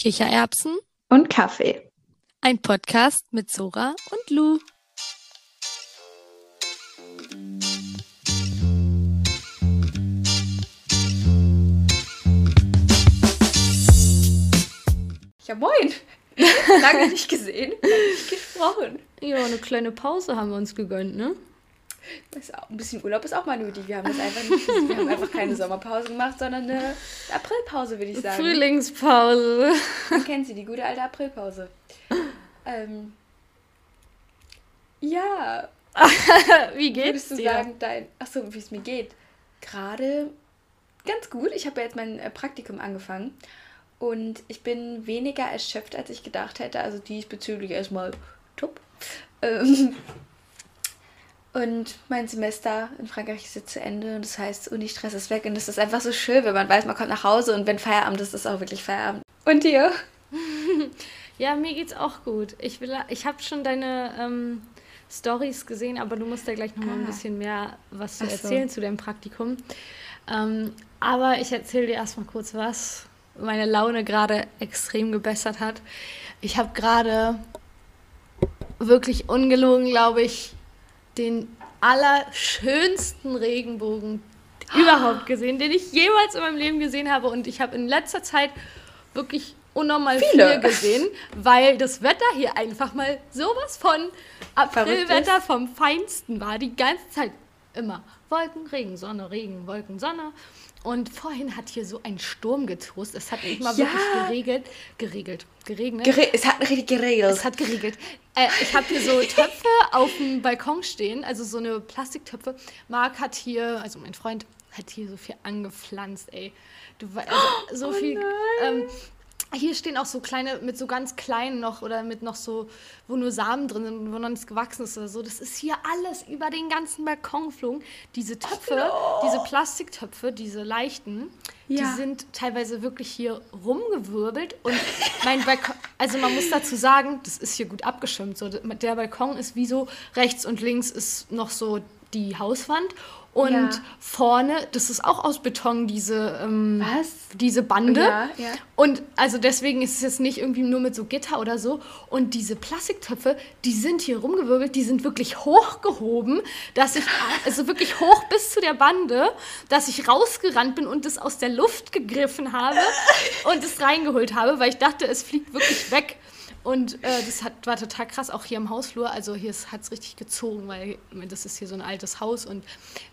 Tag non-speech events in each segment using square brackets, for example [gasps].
Kichererbsen und Kaffee. Ein Podcast mit Sora und Lou. Ja, moin. Lange nicht gesehen, nicht [laughs] gesprochen. Ja, eine kleine Pause haben wir uns gegönnt, ne? Ein bisschen Urlaub ist auch mal nötig. Wir haben das einfach nicht, wir haben einfach keine Sommerpause gemacht, sondern eine Aprilpause, würde ich sagen. Frühlingspause. Man kennt sie, die gute alte Aprilpause. Ähm, ja. [laughs] wie geht's Würdest du dir? sagen, dein, achso, wie es mir geht? Gerade ganz gut. Ich habe ja jetzt mein äh, Praktikum angefangen und ich bin weniger erschöpft, als ich gedacht hätte. Also diesbezüglich erstmal top. Ähm, und mein Semester in Frankreich ist jetzt zu Ende und das heißt, Uni-Stress ist weg und es ist einfach so schön, wenn man weiß, man kommt nach Hause und wenn Feierabend ist, ist auch wirklich Feierabend. Und dir? [laughs] ja, mir geht's auch gut. Ich, will, ich habe schon deine ähm, Stories gesehen, aber du musst ja gleich nochmal ah. ein bisschen mehr was zu erzählen so. zu deinem Praktikum. Ähm, aber ich erzähle dir erstmal kurz was meine Laune gerade extrem gebessert hat. Ich habe gerade wirklich ungelogen, glaube ich, den allerschönsten Regenbogen überhaupt gesehen, den ich jemals in meinem Leben gesehen habe. Und ich habe in letzter Zeit wirklich unnormal Viele. viel gesehen, weil das Wetter hier einfach mal sowas von Aprilwetter vom Feinsten war. Die ganze Zeit immer Wolken, Regen, Sonne, Regen, Wolken, Sonne. Und vorhin hat hier so ein Sturm getost. Es hat nicht mal ja. wirklich geregelt. Geregelt. Geregnet. Gere es hat richtig geregelt. Es hat geregelt. Äh, ich habe hier so [laughs] Töpfe auf dem Balkon stehen, also so eine Plastiktöpfe. Marc hat hier, also mein Freund, hat hier so viel angepflanzt, ey. Du, also [gasps] so oh viel. Ähm, hier stehen auch so kleine, mit so ganz kleinen noch oder mit noch so, wo nur Samen drin sind, wo noch nichts gewachsen ist oder so. Das ist hier alles über den ganzen Balkon geflogen. Diese Töpfe, no. diese Plastiktöpfe, diese leichten, ja. die sind teilweise wirklich hier rumgewirbelt. Und mein Balkon, also man muss dazu sagen, das ist hier gut abgeschirmt. So, der Balkon ist wie so, rechts und links ist noch so die Hauswand und ja. vorne, das ist auch aus Beton, diese, ähm, diese Bande. Ja, ja. Und also deswegen ist es jetzt nicht irgendwie nur mit so Gitter oder so. Und diese Plastiktöpfe, die sind hier rumgewirbelt, die sind wirklich hochgehoben, dass ich, also wirklich hoch bis zu der Bande, dass ich rausgerannt bin und es aus der Luft gegriffen habe und es reingeholt habe, weil ich dachte, es fliegt wirklich weg. Und äh, das hat, war total krass, auch hier im Hausflur. Also hier hat es richtig gezogen, weil das ist hier so ein altes Haus. Und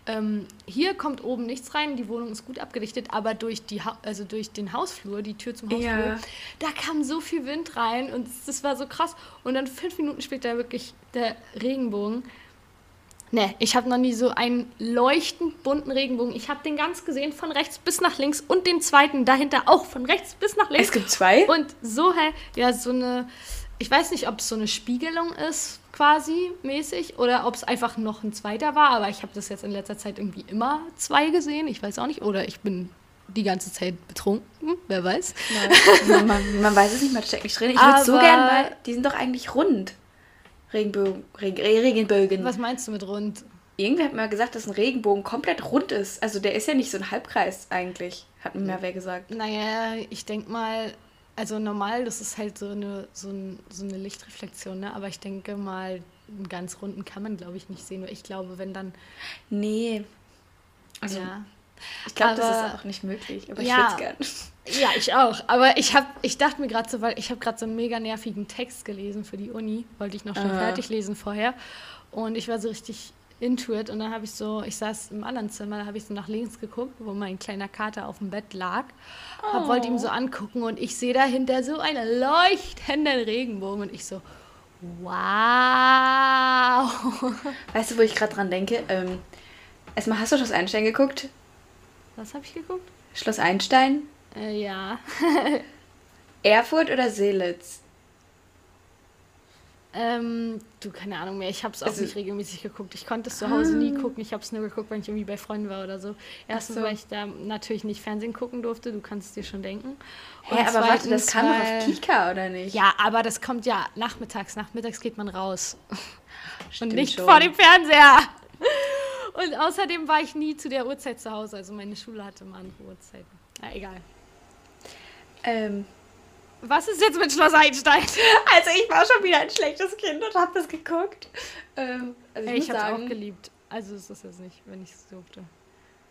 ähm, hier kommt oben nichts rein, die Wohnung ist gut abgedichtet, aber durch, die also durch den Hausflur, die Tür zum Hausflur, ja. da kam so viel Wind rein und das war so krass. Und dann fünf Minuten später wirklich der Regenbogen. Ne, ich habe noch nie so einen leuchtend bunten Regenbogen. Ich habe den ganz gesehen, von rechts bis nach links und den zweiten dahinter auch von rechts bis nach links. Es gibt zwei? Und so, hä, ja, so eine, ich weiß nicht, ob es so eine Spiegelung ist, quasi mäßig, oder ob es einfach noch ein zweiter war, aber ich habe das jetzt in letzter Zeit irgendwie immer zwei gesehen. Ich weiß auch nicht, oder ich bin die ganze Zeit betrunken, wer weiß. Man, man, man weiß es nicht, man steckt nicht drin. Ich würde so gern mal, die sind doch eigentlich rund. Regenbogen, Regen, Regenbögen. Was meinst du mit rund? Irgendwer hat mal gesagt, dass ein Regenbogen komplett rund ist. Also der ist ja nicht so ein Halbkreis eigentlich, hat mir mal wer gesagt. Naja, ich denke mal, also normal, das ist halt so eine, so, ein, so eine Lichtreflexion, ne? aber ich denke mal, einen ganz runden kann man, glaube ich, nicht sehen. Ich glaube, wenn dann... Nee. Also, ja. Ich glaube, das ist auch nicht möglich, aber ja, ich würde es gerne. Ja, ich auch. Aber ich, hab, ich dachte mir gerade so, weil ich habe gerade so einen mega nervigen Text gelesen für die Uni, wollte ich noch schnell uh. fertig lesen vorher. Und ich war so richtig into it und dann habe ich so, ich saß im anderen Zimmer, da habe ich so nach links geguckt, wo mein kleiner Kater auf dem Bett lag, oh. wollte ihm so angucken und ich sehe dahinter so einen leuchtenden Regenbogen und ich so, wow. [laughs] Weißt du, wo ich gerade dran denke? Ähm, erstmal, hast du das Einstein geguckt? Was habe ich geguckt? Schloss Einstein? Äh, ja. Erfurt oder Seelitz? Ähm, du, keine Ahnung mehr. Ich habe es auch also, nicht regelmäßig geguckt. Ich konnte es zu Hause nie ah. gucken. Ich habe es nur geguckt, wenn ich irgendwie bei Freunden war oder so. Erstens, so. weil ich da natürlich nicht Fernsehen gucken durfte. Du kannst es dir schon denken. Hä, hey, aber warte, das kam doch auf Kika, oder nicht? Ja, aber das kommt ja nachmittags. Nachmittags geht man raus. [laughs] Stimmt Und nicht schon. vor dem Fernseher. Und außerdem war ich nie zu der Uhrzeit zu Hause. Also meine Schule hatte mal andere Uhrzeiten. Na, egal. Ähm, Was ist jetzt mit Schloss Einstein? [laughs] Also ich war schon wieder ein schlechtes Kind und habe das geguckt. Ähm, also ich, Ey, ich habe es auch geliebt. Also ist das jetzt nicht, wenn ich es durfte.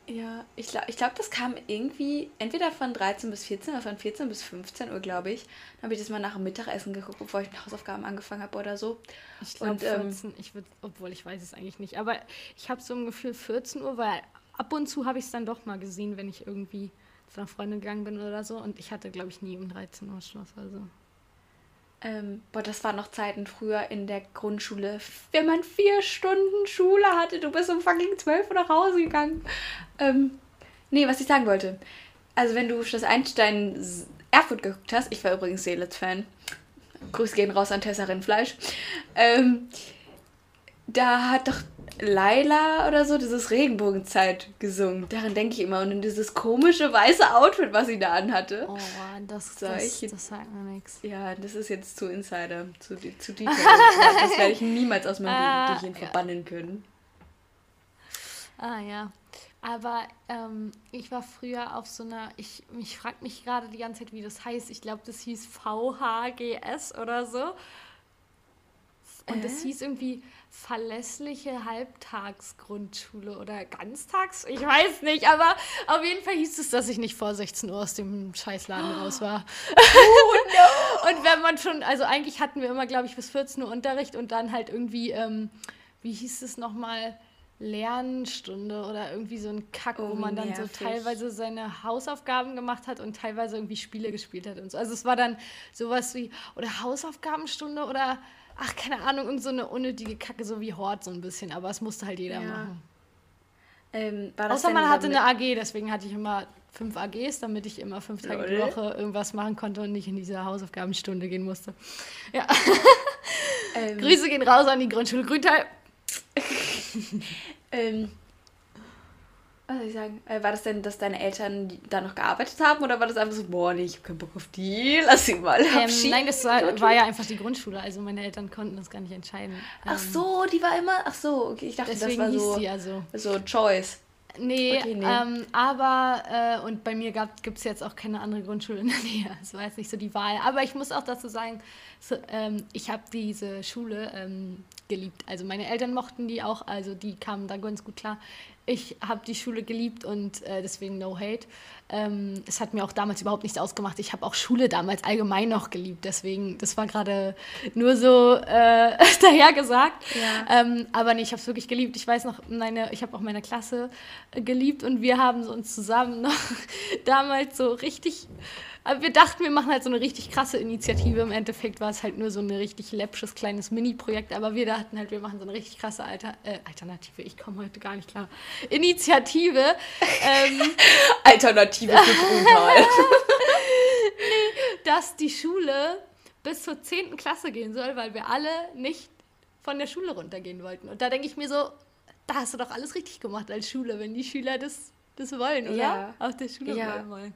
Ja, ich glaube, ich glaub, das kam irgendwie entweder von 13 bis 14 oder von 14 bis 15 Uhr, glaube ich. Dann habe ich das mal nach dem Mittagessen geguckt, bevor ich mit Hausaufgaben angefangen habe oder so. Ich glaube 14, ähm, ich würde, obwohl ich weiß es eigentlich nicht. Aber ich habe so ein Gefühl 14 Uhr, weil ab und zu habe ich es dann doch mal gesehen, wenn ich irgendwie zu einer Freundin gegangen bin oder so. Und ich hatte, glaube ich, nie um 13 Uhr Schluss. Also. Ähm, boah, das waren noch Zeiten früher in der Grundschule. Wenn man vier Stunden Schule hatte, du bist um fucking zwölf Uhr nach Hause gegangen. Ähm, nee, was ich sagen wollte. Also, wenn du Schloss Einstein Erfurt geguckt hast, ich war übrigens Seelitz-Fan. Grüße gehen raus an Tessa Rindfleisch. Ähm, da hat doch Laila oder so dieses Regenbogenzeit gesungen. Daran denke ich immer. Und in dieses komische weiße Outfit, was sie da anhatte. Oh, das, das, das sagt mir nichts. Ja, das ist jetzt zu Insider, zu, zu Detail. das werde ich niemals aus meinem ah, Gehirn ja. verbannen können. Ah ja. Aber ähm, ich war früher auf so einer, ich, ich frage mich gerade die ganze Zeit, wie das heißt. Ich glaube, das hieß VHGS oder so. Und äh? das hieß irgendwie verlässliche Halbtagsgrundschule oder Ganztags, ich weiß nicht, aber auf jeden Fall hieß es, dass ich nicht vor 16 Uhr aus dem Scheißladen raus war. Oh no! [laughs] und wenn man schon, also eigentlich hatten wir immer, glaube ich, bis 14 Uhr Unterricht und dann halt irgendwie, ähm, wie hieß es nochmal? Lernstunde oder irgendwie so ein Kack, oh, wo man dann nervig. so teilweise seine Hausaufgaben gemacht hat und teilweise irgendwie Spiele gespielt hat und so. Also es war dann sowas wie, oder Hausaufgabenstunde oder ach, keine Ahnung, und so eine unnötige Kacke, so wie Hort so ein bisschen, aber es musste halt jeder ja. machen. Ähm, Außer man hatte eine AG, deswegen hatte ich immer fünf AGs, damit ich immer fünf Tage Lol. die Woche irgendwas machen konnte und nicht in diese Hausaufgabenstunde gehen musste. Ja. Ähm. Grüße gehen raus an die Grundschule Grüntal. ähm, was soll ich sagen? Äh, war das denn, dass deine Eltern da noch gearbeitet haben oder war das einfach so, boah, nee, ich hab keinen Bock auf die, lass sie mal ähm, Nein, das war, war, ja einfach die Grundschule, also meine Eltern konnten das gar nicht entscheiden. Ach ähm, so, die war immer, ach so, okay, ich dachte, das war so, ja so. so Choice. Nee, okay, nee. Ähm, aber, äh, und bei mir gibt es jetzt auch keine andere Grundschule in der Nähe. [laughs] Das war jetzt nicht so die Wahl. Aber ich muss auch dazu sagen, so, ähm, ich habe diese Schule ähm, geliebt. Also meine Eltern mochten die auch, also die kamen da ganz gut klar ich habe die Schule geliebt und äh, deswegen no hate. Ähm, es hat mir auch damals überhaupt nichts ausgemacht. Ich habe auch Schule damals allgemein noch geliebt. Deswegen, das war gerade nur so äh, [laughs] daher gesagt. Ja. Ähm, aber nee, ich habe es wirklich geliebt. Ich weiß noch, meine, ich habe auch meine Klasse geliebt und wir haben uns zusammen noch [laughs] damals so richtig aber wir dachten, wir machen halt so eine richtig krasse Initiative. Im Endeffekt war es halt nur so ein richtig läppsches kleines Mini-Projekt. Aber wir dachten halt, wir machen so eine richtig krasse Alter äh, Alternative. Ich komme heute gar nicht klar. Initiative. Ähm, [laughs] Alternative für Grüntal. [laughs] nee, dass die Schule bis zur 10. Klasse gehen soll, weil wir alle nicht von der Schule runtergehen wollten. Und da denke ich mir so, da hast du doch alles richtig gemacht als Schule, wenn die Schüler das, das wollen, oder? Ja. Auf der Schule ja. wollen.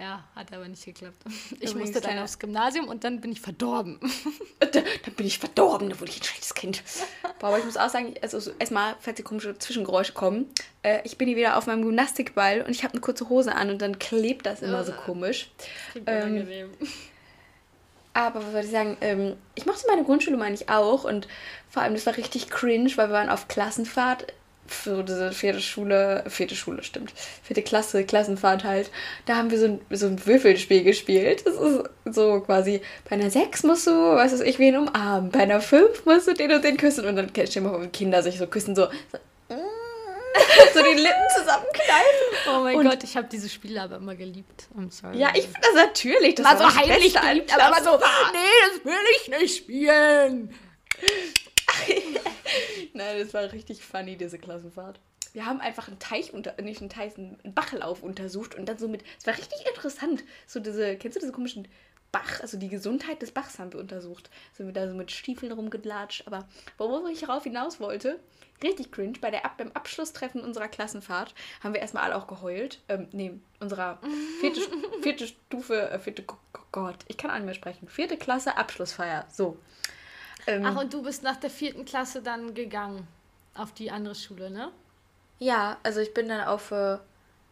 Ja, hat aber nicht geklappt. [laughs] Ich Übrigens musste dann aufs Gymnasium und dann bin ich verdorben. [laughs] dann, bin ich verdorben, dann wurde ich ein schlechtes Kind. [laughs] Boah, aber ich muss auch sagen, also so, erstmal, falls die komische Zwischengeräusche kommen, äh, ich bin hier wieder auf meinem Gymnastikball und ich habe eine kurze Hose an und dann klebt das immer so komisch. Ähm, aber was soll ich sagen, ähm, ich mochte meine Grundschule meine ich auch und vor allem das war richtig cringe, weil wir waren auf Klassenfahrt für diese vierte Schule, vierte Schule stimmt, vierte Klasse, Klassenfahrt halt, da haben wir so ein, so ein Würfelspiel gespielt. Das ist so quasi, bei einer 6 musst du, was weiß ich, wen umarmen, bei einer 5 musst du den und den küssen und dann stell dir mal vor, wie Kinder sich so küssen, so, so, [laughs] so die Lippen zusammenkneifen. Oh mein und Gott, ich habe diese Spiele aber immer geliebt. I'm sorry. Ja, ich finde das natürlich. Das war so heimlich geliebt, aber so, nee, das will ich nicht spielen. [laughs] Nein, das war richtig funny, diese Klassenfahrt. Wir haben einfach einen Teich unter, nicht einen Teich, einen Bachlauf untersucht und dann so mit, es war richtig interessant. So diese, kennst du diese komischen Bach, also die Gesundheit des Bachs haben wir untersucht. Sind wir da so mit Stiefeln rumgelatscht. Aber wo ich darauf hinaus wollte, richtig cringe, bei der beim Abschlusstreffen unserer Klassenfahrt haben wir erstmal alle auch geheult. Ähm, nee, unserer [laughs] vierte, vierte Stufe, äh, vierte, oh Gott, ich kann nicht mehr sprechen. Vierte Klasse Abschlussfeier. So. Ähm, Ach, und du bist nach der vierten Klasse dann gegangen auf die andere Schule, ne? Ja, also ich bin dann auf, äh,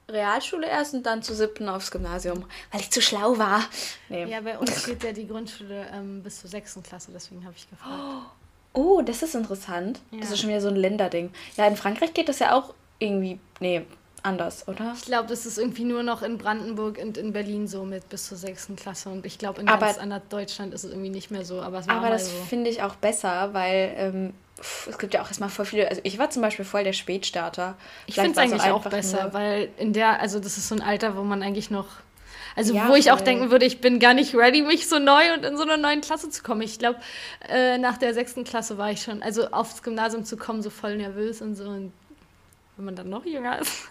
Realschule erst und dann zur siebten aufs Gymnasium, weil ich zu schlau war. Nee. Ja, bei uns geht ja die Grundschule ähm, bis zur sechsten Klasse, deswegen habe ich gefragt. [gasps] Oh, das ist interessant. Ja. Das ist schon wieder so ein Länderding. Ja, in Frankreich geht das ja auch irgendwie, nee, anders, oder? Ich glaube, das ist irgendwie nur noch in Brandenburg und in Berlin so mit bis zur sechsten Klasse. Und ich glaube, in aber, ganz Deutschland ist es irgendwie nicht mehr so. Aber, aber das so. finde ich auch besser, weil ähm, es gibt ja auch erstmal voll viele. Also ich war zum Beispiel voll der Spätstarter. Ich finde es eigentlich auch besser, weil in der, also das ist so ein Alter, wo man eigentlich noch. Also ja, wo ich auch denken würde, ich bin gar nicht ready, mich so neu und in so einer neuen Klasse zu kommen. Ich glaube, äh, nach der sechsten Klasse war ich schon, also aufs Gymnasium zu kommen, so voll nervös und so. Und wenn man dann noch jünger ist.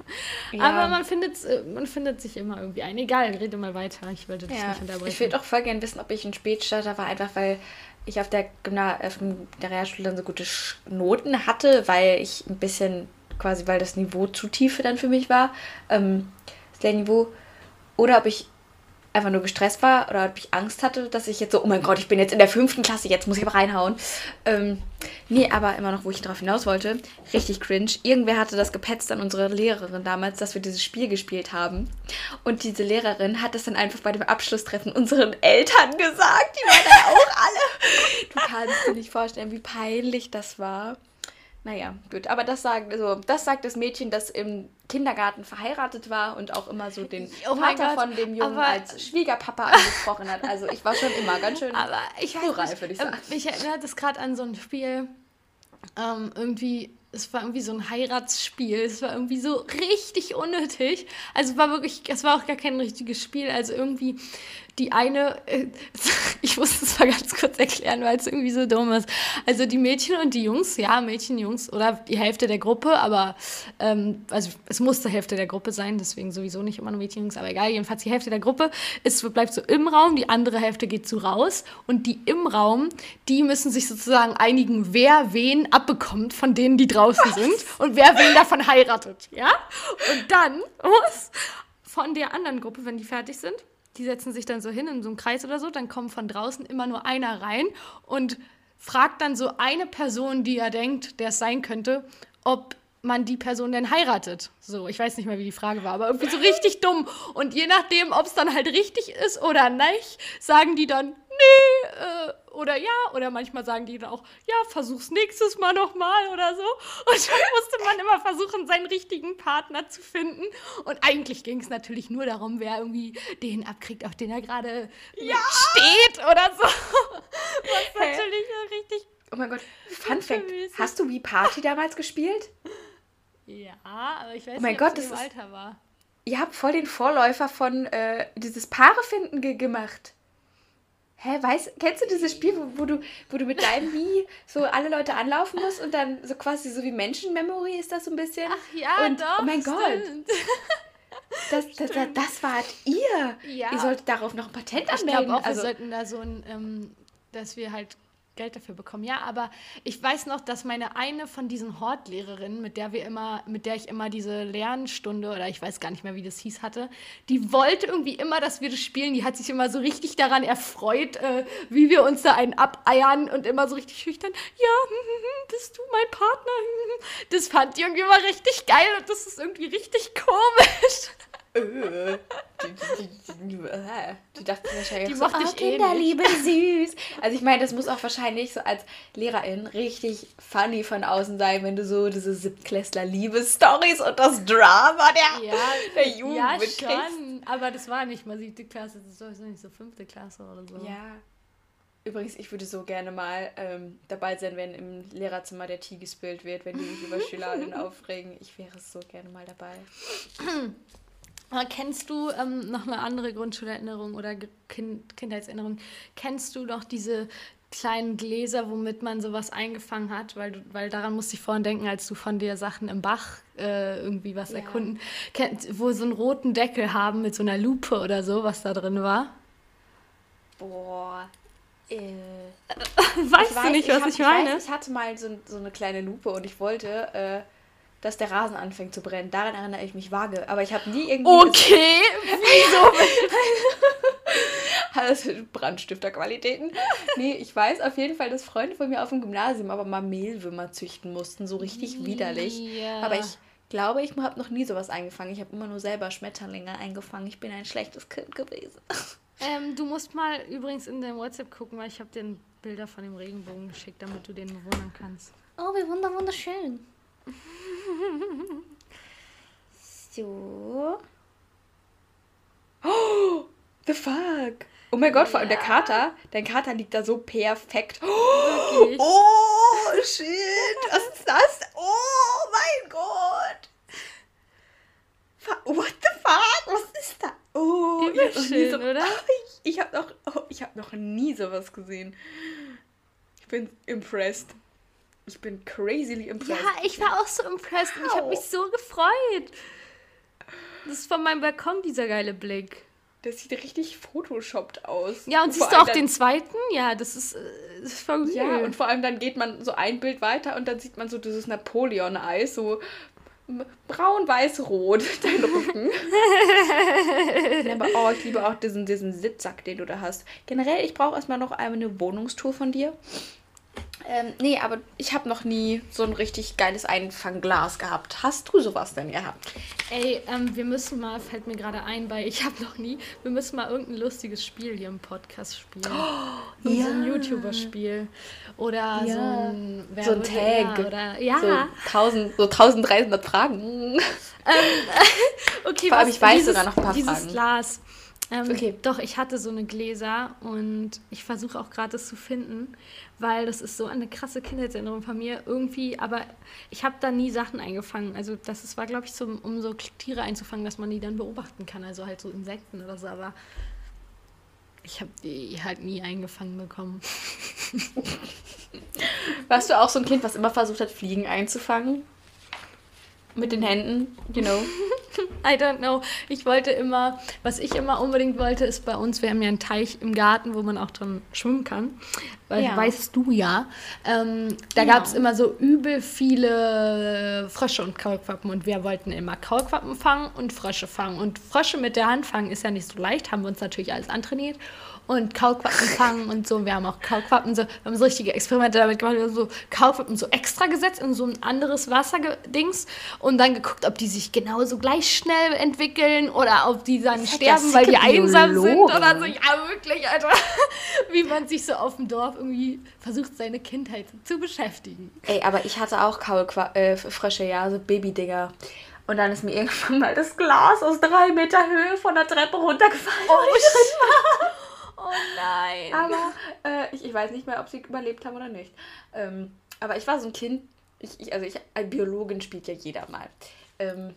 Ja. Aber man findet, äh, man findet sich immer irgendwie ein. Egal, rede mal weiter. Ich wollte dich ja. nicht unterbrechen. Ich würde auch voll gerne wissen, ob ich ein Spätstarter war, einfach weil ich auf der, Gymna auf der Realschule dann so gute Noten hatte, weil ich ein bisschen quasi, weil das Niveau zu tief dann für mich war, ähm, das Lehrniveau. Oder ob ich einfach nur gestresst war oder ob ich Angst hatte, dass ich jetzt so, oh mein Gott, ich bin jetzt in der fünften Klasse, jetzt muss ich aber reinhauen. Ähm, nee, aber immer noch, wo ich darauf hinaus wollte, richtig cringe. Irgendwer hatte das gepetzt an unsere Lehrerin damals, dass wir dieses Spiel gespielt haben. Und diese Lehrerin hat es dann einfach bei dem Abschlusstreffen unseren Eltern gesagt. Die waren dann auch alle. Du kannst dir nicht vorstellen, wie peinlich das war. Naja, gut. Aber das sagt, also, das sagt das Mädchen, das im Kindergarten verheiratet war und auch immer so den oh Vater von dem Jungen als Schwiegerpapa angesprochen hat. Also ich war schon immer ganz schön aber ich plural, würde ich sagen. Ähm, mich erinnert das gerade an so ein Spiel, ähm, irgendwie es war irgendwie so ein Heiratsspiel. Es war irgendwie so richtig unnötig. Also es war wirklich, es war auch gar kein richtiges Spiel. Also irgendwie die eine, äh, [laughs] ich muss das mal ganz kurz erklären, weil es irgendwie so dumm ist. Also die Mädchen und die Jungs, ja, Mädchen, Jungs oder die Hälfte der Gruppe, aber ähm, also es musste Hälfte der Gruppe sein, deswegen sowieso nicht immer nur Mädchen, Jungs, aber egal, jedenfalls die Hälfte der Gruppe ist, bleibt so im Raum, die andere Hälfte geht so raus und die im Raum, die müssen sich sozusagen einigen, wer wen abbekommt von denen, die draußen sind und wer wen davon heiratet, ja? Und dann muss von der anderen Gruppe, wenn die fertig sind, die setzen sich dann so hin in so einem Kreis oder so, dann kommt von draußen immer nur einer rein und fragt dann so eine Person, die er denkt, der es sein könnte, ob man die Person denn heiratet. So, ich weiß nicht mehr, wie die Frage war, aber irgendwie so richtig dumm. Und je nachdem, ob es dann halt richtig ist oder nicht, sagen die dann, nee, äh, oder ja, oder manchmal sagen die dann auch, ja, versuch's nächstes Mal nochmal oder so. [laughs] Und dann musste man immer versuchen, seinen richtigen Partner zu finden. Und eigentlich ging es natürlich nur darum, wer irgendwie den abkriegt, auf den er gerade ja! steht oder so. [laughs] Was natürlich richtig. Oh mein Gott, Fun Fact: Hast du wie Party damals gespielt? Ja, aber ich weiß oh nicht, ob Gott, es im Alter war. Ihr habt voll den Vorläufer von äh, dieses Paare finden ge gemacht. Hä, weißt, kennst du dieses Spiel, wo, wo, du, wo du mit deinem Wie so alle Leute anlaufen musst und dann so quasi so wie Menschenmemory ist das so ein bisschen? Ach ja, und, doch. Oh mein stimmt. Gott. [laughs] Das, das, das, das wart ihr. Ja. Ihr solltet darauf noch ein Patent anmelden. Ich glaube auch, also, wir sollten da so ein, ähm, dass wir halt Geld dafür bekommen. Ja, aber ich weiß noch, dass meine eine von diesen Hortlehrerinnen, mit der wir immer, mit der ich immer diese Lernstunde oder ich weiß gar nicht mehr, wie das hieß, hatte, die wollte irgendwie immer, dass wir das spielen. Die hat sich immer so richtig daran erfreut, äh, wie wir uns da einen abeiern und immer so richtig schüchtern. Ja, [laughs] bist du mein Partner? [laughs] Das fand die irgendwie immer richtig geil und das ist irgendwie richtig komisch. Die, die, die, dachten wahrscheinlich die so, oh, Kinderliebe, [laughs] süß. Also ich meine, das muss auch wahrscheinlich so als Lehrerin richtig funny von außen sein, wenn du so diese Siebtklässler-Liebesstories und das Drama der, ja, der Jugend Ja, schon. Aber das war nicht mal siebte Klasse, das ist sowieso nicht so fünfte Klasse oder so. Ja. Übrigens, ich würde so gerne mal ähm, dabei sein, wenn im Lehrerzimmer der Tee gespillt wird, wenn die sich über [laughs] Schülerinnen aufregen. Ich wäre so gerne mal dabei. [clears throat] Kennst du ähm, noch eine andere Grundschulerinnerung oder kind Kindheitserinnerung? Kennst du noch diese kleinen Gläser, womit man sowas eingefangen hat? Weil, du, weil daran musste ich vorhin denken, als du von dir Sachen im Bach äh, irgendwie was ja. erkunden, kennt, wo so einen roten Deckel haben mit so einer Lupe oder so, was da drin war? Boah. Äh, [laughs] weißt du weiß, nicht, was ich, hab, ich meine? Ich, weiß, ich hatte mal so, so eine kleine Lupe und ich wollte äh, dass der Rasen anfängt zu brennen. Daran erinnere ich mich vage. Aber ich habe nie irgendwie. Okay! Wieso? [laughs] Alles Brandstifterqualitäten. Nee, ich weiß auf jeden Fall, dass Freunde von mir auf dem Gymnasium aber mal Mehlwürmer züchten mussten. So richtig widerlich. Aber ich glaube, ich habe noch nie sowas eingefangen. Ich habe immer nur selber Schmetterlinge eingefangen. Ich bin ein schlechtes Kind gewesen. Ähm, du musst mal übrigens in dein WhatsApp gucken, weil ich habe dir Bilder von dem Regenbogen geschickt, damit du den bewundern kannst. Oh, wie wunder wunderschön. So. Oh, the fuck. Oh mein Gott, vor allem der Kater. Dein Kater liegt da so perfekt. Oh, oh shit. Was ist das? Oh mein Gott. What the fuck? Was ist da? Oh, ich schön, so, oder? ich, ich habe noch, oh, hab noch nie sowas gesehen. Ich bin impressed. Ich bin crazily impressed. Ja, ich war auch so impressed und ich habe mich so gefreut. Das ist von meinem Balkon dieser geile Blick. Das sieht richtig photoshoppt aus. Ja, und, und siehst du auch den zweiten? Ja, das ist, das ist voll Ja, und vor allem dann geht man so ein Bild weiter und dann sieht man so dieses Napoleon-Eis, so braun, weiß, rot, [laughs] dein Rücken. [laughs] Aber oh, ich liebe auch diesen, diesen Sitzsack, den du da hast. Generell, ich brauche erstmal noch eine Wohnungstour von dir. Ähm, nee, aber ich habe noch nie so ein richtig geiles Einfangglas gehabt. Hast du sowas denn gehabt? Ey, ähm, wir müssen mal, fällt mir gerade ein, weil ich habe noch nie, wir müssen mal irgendein lustiges Spiel hier im Podcast spielen. Oh, ja. So ein YouTuber-Spiel. Oder ja. so ein, so ein Tag. Ja, oder, ja. So, 1000, so 1300 Fragen. Ähm, [laughs] okay, Vor allem, ich weiß dieses, sogar noch ein paar dieses Fragen. Glas. Ähm, okay. Doch, ich hatte so eine Gläser und ich versuche auch gerade es zu finden, weil das ist so eine krasse Kindheitserinnerung von mir irgendwie, aber ich habe da nie Sachen eingefangen. Also das ist, war, glaube ich, so, um so Tiere einzufangen, dass man die dann beobachten kann, also halt so Insekten oder so, aber ich habe die halt nie eingefangen bekommen. [laughs] Warst du auch so ein Kind, was immer versucht hat, Fliegen einzufangen? Mit den Händen, you know. [laughs] I don't know. Ich wollte immer, was ich immer unbedingt wollte, ist bei uns, wir haben ja einen Teich im Garten, wo man auch drin schwimmen kann. Weil ja. weißt du ja. Ähm, da ja. gab es immer so übel viele Frösche und Kaulquappen und wir wollten immer Kaulquappen fangen und Frösche fangen. Und Frösche mit der Hand fangen ist ja nicht so leicht, haben wir uns natürlich alles antrainiert und Kaulquappen fangen und so. Wir haben auch Kaulquappen, so, wir haben so richtige Experimente damit gemacht. Wir haben so Kaulquappen so extra gesetzt in so ein anderes Wasserdings und dann geguckt, ob die sich genauso gleich schnell entwickeln oder ob die dann sterben, weil die einsam sind oder so. Ja, wirklich, Alter. [laughs] Wie man sich so auf dem Dorf irgendwie versucht, seine Kindheit zu beschäftigen. Ey, aber ich hatte auch Kaulfrösche, äh, ja, so Babydinger. Und dann ist mir irgendwann mal das Glas aus drei Meter Höhe von der Treppe runtergefallen. Oh. [laughs] Oh nein. Aber äh, ich, ich weiß nicht mehr, ob sie überlebt haben oder nicht. Ähm, aber ich war so ein Kind, ich, ich, also ich, Biologin spielt ja jeder mal. Ähm,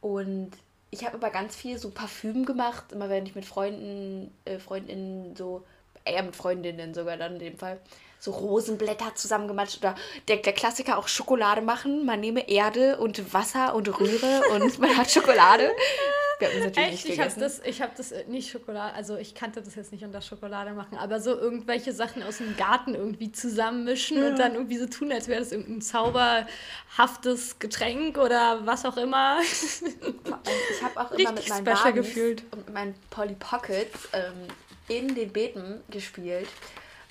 und ich habe aber ganz viel so Parfüm gemacht, immer wenn ich mit Freunden, äh, Freundinnen so, eher mit Freundinnen sogar dann in dem Fall, so Rosenblätter zusammengematscht oder der, der Klassiker auch Schokolade machen. Man nehme Erde und Wasser und Rühre und man hat Schokolade. [laughs] Wir haben natürlich Echt? nicht gegessen. Ich habe das, hab das nicht Schokolade, also ich kannte das jetzt nicht unter Schokolade machen, aber so irgendwelche Sachen aus dem Garten irgendwie zusammenmischen ja. und dann irgendwie so tun, als wäre das irgendein zauberhaftes Getränk oder was auch immer. Ich habe auch immer mit meinen Barbies gefühlt. und meinen Polly Pockets ähm, in den Beeten gespielt.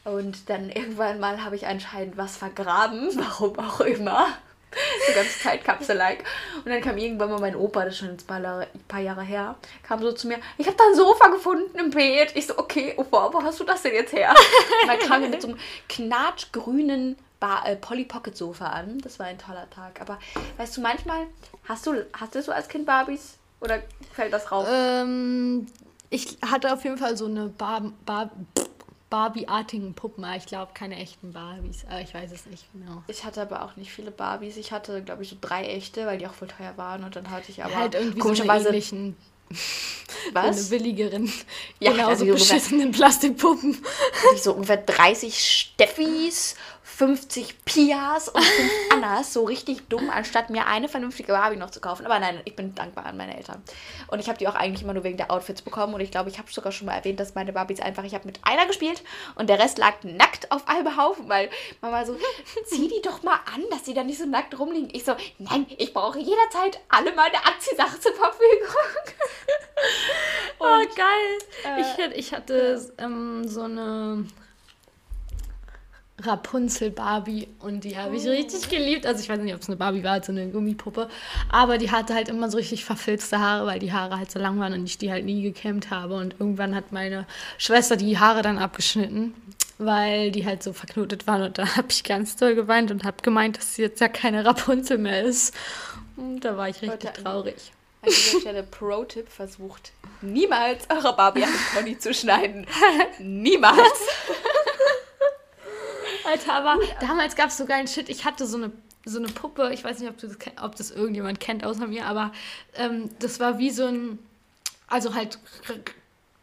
Und dann irgendwann mal habe ich anscheinend was vergraben, [laughs] warum auch immer [laughs] so ganz Zeitkapsel-like. Und dann kam irgendwann mal mein Opa, das ist schon ein paar Jahre, her, kam so zu mir, ich habe da ein Sofa gefunden im Beet. Ich so, okay, Opa, wo hast du das denn jetzt her? Und dann kam er mit so einem knatschgrünen äh, Polly Pocket Sofa an. Das war ein toller Tag. Aber weißt du, manchmal, hast du, hast du so als Kind Barbies? Oder fällt das raus? Ähm, ich hatte auf jeden Fall so eine Bar, Bar, Barbie-artigen Puppen. Ich glaube, keine echten Barbies. Aber ich weiß es nicht genau. Ich hatte aber auch nicht viele Barbies. Ich hatte, glaube ich, so drei echte, weil die auch voll teuer waren. Und dann hatte ich aber halt irgendwie komischerweise so ähnlichen [laughs] was? So eine billigeren, ja, genau, also so beschissenen Plastikpuppen. [laughs] So ungefähr 30 Steffis 50 Pias und 5 [laughs] Annas, so richtig dumm, anstatt mir eine vernünftige Barbie noch zu kaufen. Aber nein, ich bin dankbar an meine Eltern. Und ich habe die auch eigentlich immer nur wegen der Outfits bekommen. Und ich glaube, ich habe sogar schon mal erwähnt, dass meine Barbies einfach, ich habe mit einer gespielt und der Rest lag nackt auf einem Haufen, weil Mama so, zieh die doch mal an, dass die da nicht so nackt rumliegen. Ich so, nein, ich brauche jederzeit alle meine Anziehsachen zur Verfügung. oh, [laughs] geil. Äh, ich, ich hatte ähm, so eine Rapunzel Barbie und die habe ich richtig geliebt. Also ich weiß nicht, ob es eine Barbie war, so eine Gummipuppe, aber die hatte halt immer so richtig verfilzte Haare, weil die Haare halt so lang waren und ich die halt nie gekämmt habe. Und irgendwann hat meine Schwester die Haare dann abgeschnitten, weil die halt so verknotet waren und da habe ich ganz toll geweint und habe gemeint, dass sie jetzt ja keine Rapunzel mehr ist. Und da war ich richtig Leute, traurig. An dieser Stelle Pro-Tipp versucht niemals eure Barbie an Pony zu schneiden. [laughs] Niemals. Alter, aber damals gab es so geilen Shit. Ich hatte so eine, so eine Puppe, ich weiß nicht, ob, du das, ob das irgendjemand kennt außer mir, aber ähm, das war wie so ein, also halt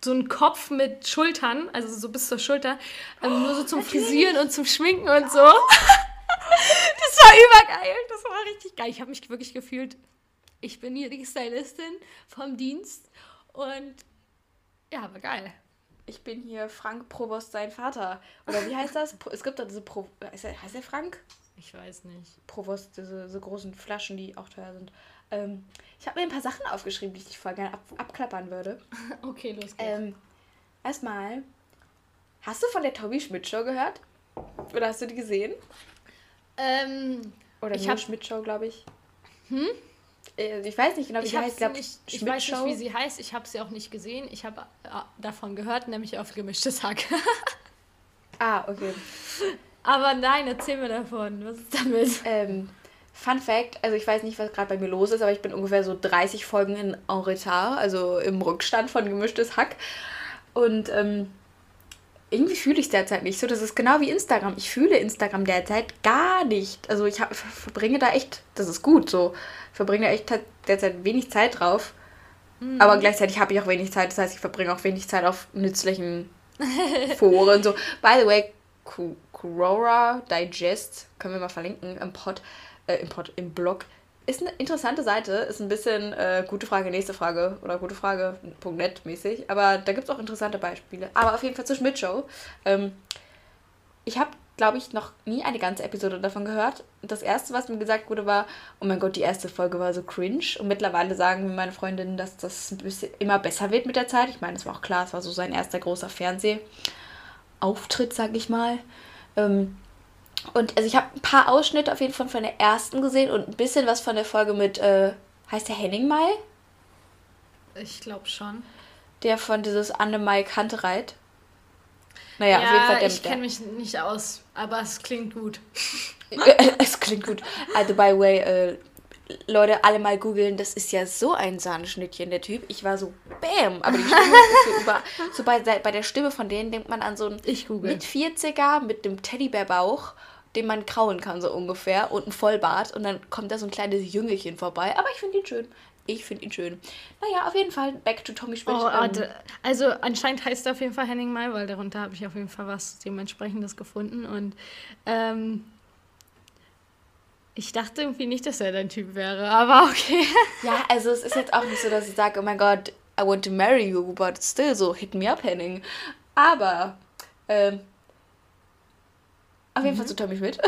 so ein Kopf mit Schultern, also so bis zur Schulter, ähm, nur so zum Frisieren und zum Schminken und so. [laughs] das war übergeil, das war richtig geil. Ich habe mich wirklich gefühlt, ich bin hier die Stylistin vom Dienst und ja, war geil. Ich bin hier Frank Provost, sein Vater. Oder wie heißt das? Es gibt da diese Pro heißt er, heißt er Frank? Ich weiß nicht. Provost, diese, diese großen Flaschen, die auch teuer sind. Ähm, ich habe mir ein paar Sachen aufgeschrieben, die ich voll gerne ab, abklappern würde. [laughs] Okay, los geht's. Ähm, erstmal, hast du von der Tobi Schmidt Show gehört? Oder hast du die gesehen? Ähm, Oder Ich nur hab- Schmidt Show, glaube ich. Hm? Ich weiß nicht genau, wie ich, hab's heißt. Glaub, nicht, ich weiß nicht, wie sie heißt. Ich habe sie auch nicht gesehen. Ich habe äh, davon gehört, nämlich auf gemischtes Hack. [laughs] Ah, okay. Aber nein, erzähl mir davon. Was ist damit? Ähm, Fun Fact, also ich weiß nicht, was gerade bei mir los ist, aber ich bin ungefähr so 30 Folgen in en retard, also im Rückstand von gemischtes Hack. Und ähm, irgendwie fühle ich es derzeit nicht so. Das ist genau wie Instagram. Ich fühle Instagram derzeit gar nicht. Also ich hab, ver- verbringe da echt, das ist gut so, verbringe da echt derzeit wenig Zeit drauf. Aber gleichzeitig habe ich auch wenig Zeit. Das heißt, ich verbringe auch wenig Zeit auf nützlichen [laughs] Foren. So, by the way, Quora Digest, können wir mal verlinken im Pod, äh, im Pod, im Blog. Ist eine interessante Seite, ist ein bisschen äh, gute Frage, nächste Frage oder gute Frage.net mäßig. Aber da gibt es auch interessante Beispiele. Aber auf jeden Fall zur Schmidt-Show. Ähm, ich habe, glaube ich, noch nie eine ganze Episode davon gehört. Das erste, was mir gesagt wurde, war, oh mein Gott, die erste Folge war so cringe. Und mittlerweile sagen mir meine Freundinnen, dass das immer besser wird mit der Zeit. Ich meine, es war auch klar, es war so sein erster großer Fernsehauftritt, sag ich mal. Ähm, und also ich habe ein paar Ausschnitte auf jeden Fall von der ersten gesehen und ein bisschen was von der Folge mit, äh, heißt der Henning Mai? Ich glaube schon. Der von dieses Annemai Kantereit. Naja, auf jeden Fall der ich kenne mich nicht aus, aber es klingt gut. [laughs] es klingt gut. Also, by the way, äh, Leute, alle mal googeln, das ist ja so ein Sahneschnittchen, der Typ. Ich war so, bam, aber die Stimme ist so über, so bei, bei der Stimme von denen denkt man an so einen Ich google. mit 40er mit dem Teddybärbauch, den man kauen kann, so ungefähr, und ein Vollbart. Und dann kommt da so ein kleines Jüngelchen vorbei. Aber ich finde ihn schön. Ich finde ihn schön. Naja, auf jeden Fall, back to Tommy Schmidt. Oh, Ähm. Also anscheinend heißt er auf jeden Fall Henning Mai, weil darunter habe ich auf jeden Fall was dementsprechendes gefunden. Und ähm, ich dachte irgendwie nicht, dass er dein Typ wäre, aber okay. [laughs] Ja, also es ist jetzt auch nicht so, dass ich sage, oh mein Gott, I want to marry you, but still so, hit me up, Henning. Aber, ähm, auf jeden Fall zu Tommy Schmidt.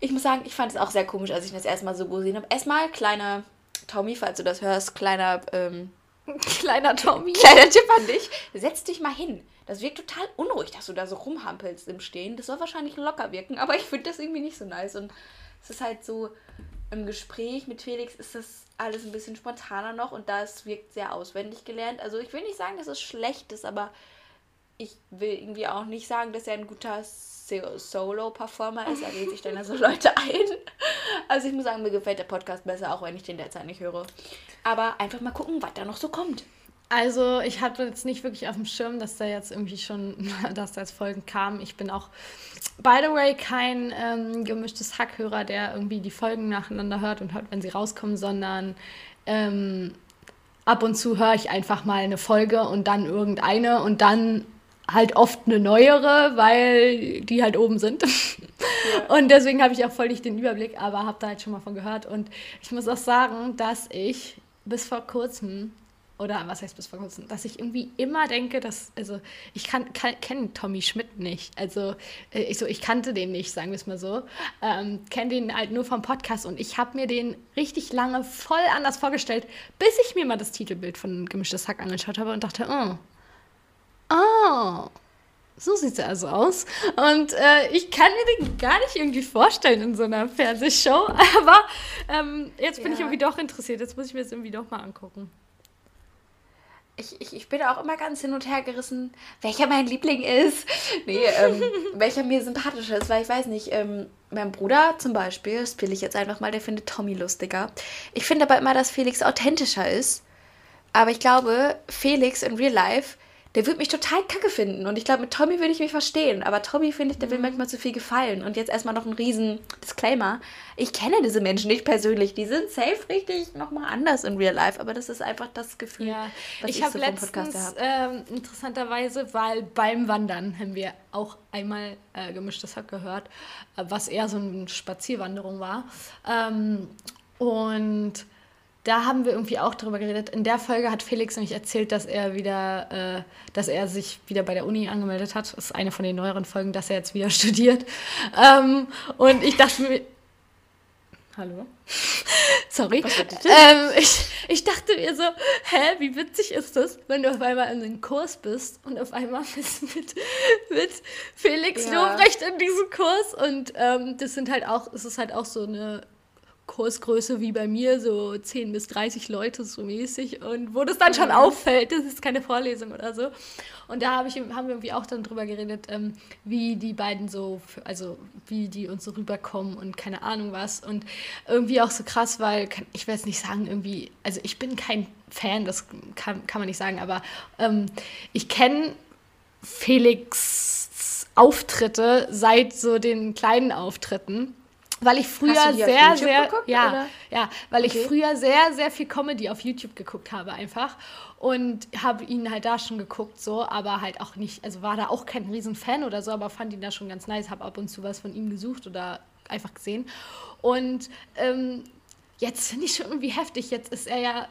Ich muss sagen, ich fand es auch sehr komisch, als ich das erste Mal so gesehen habe. Erstmal, kleiner Tommy, falls du das hörst, kleiner, ähm, [laughs] Kleiner Tommy. kleiner Tipp an dich, setz dich mal hin. Das wirkt total unruhig, dass du da so rumhampelst im Stehen. Das soll wahrscheinlich locker wirken, aber ich finde das irgendwie nicht so nice. Und es ist halt so, im Gespräch mit Felix ist das alles ein bisschen spontaner noch und das wirkt sehr auswendig gelernt. Also ich will nicht sagen, dass es schlecht ist, aber ich will irgendwie auch nicht sagen, dass er ein guter So- Solo-Performer ist. Er lädt sich dann also [laughs] Leute ein. Also ich muss sagen, mir gefällt der Podcast besser, auch wenn ich den derzeit nicht höre. Aber einfach mal gucken, was da noch so kommt. Also ich hatte jetzt nicht wirklich auf dem Schirm, dass da jetzt irgendwie schon, [laughs] dass da jetzt Folgen kamen. Ich bin auch, by the way, kein ähm, gemischtes Hackhörer, der irgendwie die Folgen nacheinander hört und hört, wenn sie rauskommen, sondern ähm, ab und zu höre ich einfach mal eine Folge und dann irgendeine und dann halt oft eine neuere, weil die halt oben sind. [laughs] Und deswegen habe ich auch voll nicht den Überblick, aber habe da halt schon mal von gehört. Und ich muss auch sagen, dass ich bis vor kurzem, oder was heißt bis vor kurzem, dass ich irgendwie immer denke, dass, also ich kann, kann, kenne Tommy Schmidt nicht. Also äh, ich, so, ich kannte den nicht, sagen wir es mal so. Ähm, kenne den halt nur vom Podcast und ich habe mir den richtig lange voll anders vorgestellt, bis ich mir mal das Titelbild von Gemischtes Hack angeschaut habe und dachte, oh, oh, So sieht er also aus. Und äh, ich kann mir den gar nicht irgendwie vorstellen in so einer Fernsehshow. [laughs] Aber ähm, jetzt bin ja. ich irgendwie doch interessiert. Jetzt muss ich mir das irgendwie doch mal angucken. Ich, ich, ich bin auch immer ganz hin und her gerissen, welcher mein Liebling ist. [laughs] Nee, ähm, welcher mir sympathischer ist, weil ich weiß nicht, ähm, mein Bruder zum Beispiel, spiele ich jetzt einfach mal, der findet Tommy lustiger. Ich finde aber immer, dass Felix authentischer ist. Aber ich glaube, Felix in Real Life der würde mich total kacke finden. Und ich glaube, mit Tommy würde ich mich verstehen. Aber Tommy, finde ich, der will mhm. manchmal zu viel gefallen. Und jetzt erstmal noch ein riesen Disclaimer. Ich kenne diese Menschen nicht persönlich. Die sind safe richtig nochmal anders in real life. Aber das ist einfach das Gefühl, ja. was ich, ich so vom Podcast habe. Ähm, interessanterweise, weil beim Wandern haben wir auch einmal äh, gemischtes Hack gehört, äh, was eher so eine Spazierwanderung war. Ähm, und da haben wir irgendwie auch darüber geredet. In der Folge hat Felix nämlich erzählt, dass er wieder, äh, dass er sich wieder bei der Uni angemeldet hat. Das ist eine von den neueren Folgen, dass er jetzt wieder [laughs] studiert. Ähm, und ich dachte mir, Hallo? Sorry. Ähm, ich, ich dachte mir so, hä, wie witzig ist das, wenn du auf einmal in einem Kurs bist und auf einmal [laughs] bist mit, mit Felix ja. Lobrecht in diesem Kurs und ähm, das sind halt auch, es ist halt auch so eine Kursgröße wie bei mir, so 10 bis 30 Leute so mäßig. Und wo das dann schon auffällt, das ist keine Vorlesung oder so. Und da hab ich, haben wir irgendwie auch dann drüber geredet, ähm, wie die beiden so, also wie die uns so rüberkommen und keine Ahnung was. Und irgendwie auch so krass, weil, ich will jetzt nicht sagen, irgendwie, also ich bin kein Fan, das kann, kann man nicht sagen, aber ähm, ich kenne Felix Auftritte seit so den kleinen Auftritten weil ich früher sehr, sehr, geguckt, ja, oder? ja, weil okay. ich früher sehr, sehr viel Comedy auf YouTube geguckt habe einfach und habe ihn halt da schon geguckt so, aber halt auch nicht, also war da auch kein riesen Fan oder so, aber fand ihn da schon ganz nice, habe ab und zu was von ihm gesucht oder einfach gesehen und ähm, jetzt finde ich schon irgendwie heftig, jetzt ist er ja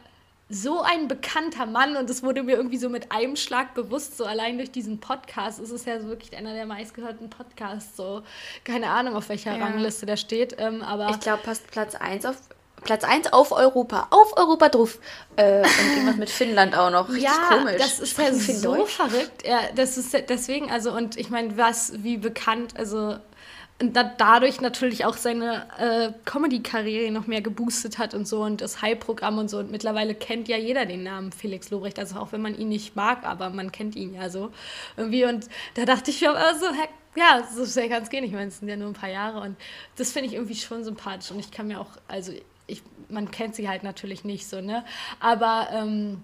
so ein bekannter Mann und es wurde mir irgendwie so mit einem Schlag bewusst, so allein durch diesen Podcast ist es ja so wirklich einer der meistgehörten Podcasts, so keine Ahnung, auf welcher ja. Rangliste der steht, ähm, aber... Ich glaube, passt Platz 1 auf Platz 1 auf Europa, auf Europa drauf. Äh, und irgendwas mit Finnland auch noch. Richtig ja, komisch. Das ist ja so verrückt. Ja, das ist deswegen, also, und ich meine, was, wie bekannt, also und dadurch natürlich auch seine äh, Comedy-Karriere noch mehr geboostet hat und so und das High-Programm und so. Und mittlerweile kennt ja jeder den Namen Felix Lobrecht, also auch wenn man ihn nicht mag, aber man kennt ihn ja so irgendwie. Und da dachte ich mir heck, ja, so schnell kann es gehen. Ich meine, es sind ja nur ein paar Jahre und das finde ich irgendwie schon sympathisch. Und ich kann mir auch, also ich, man kennt sie halt natürlich nicht so, ne? Aber ähm,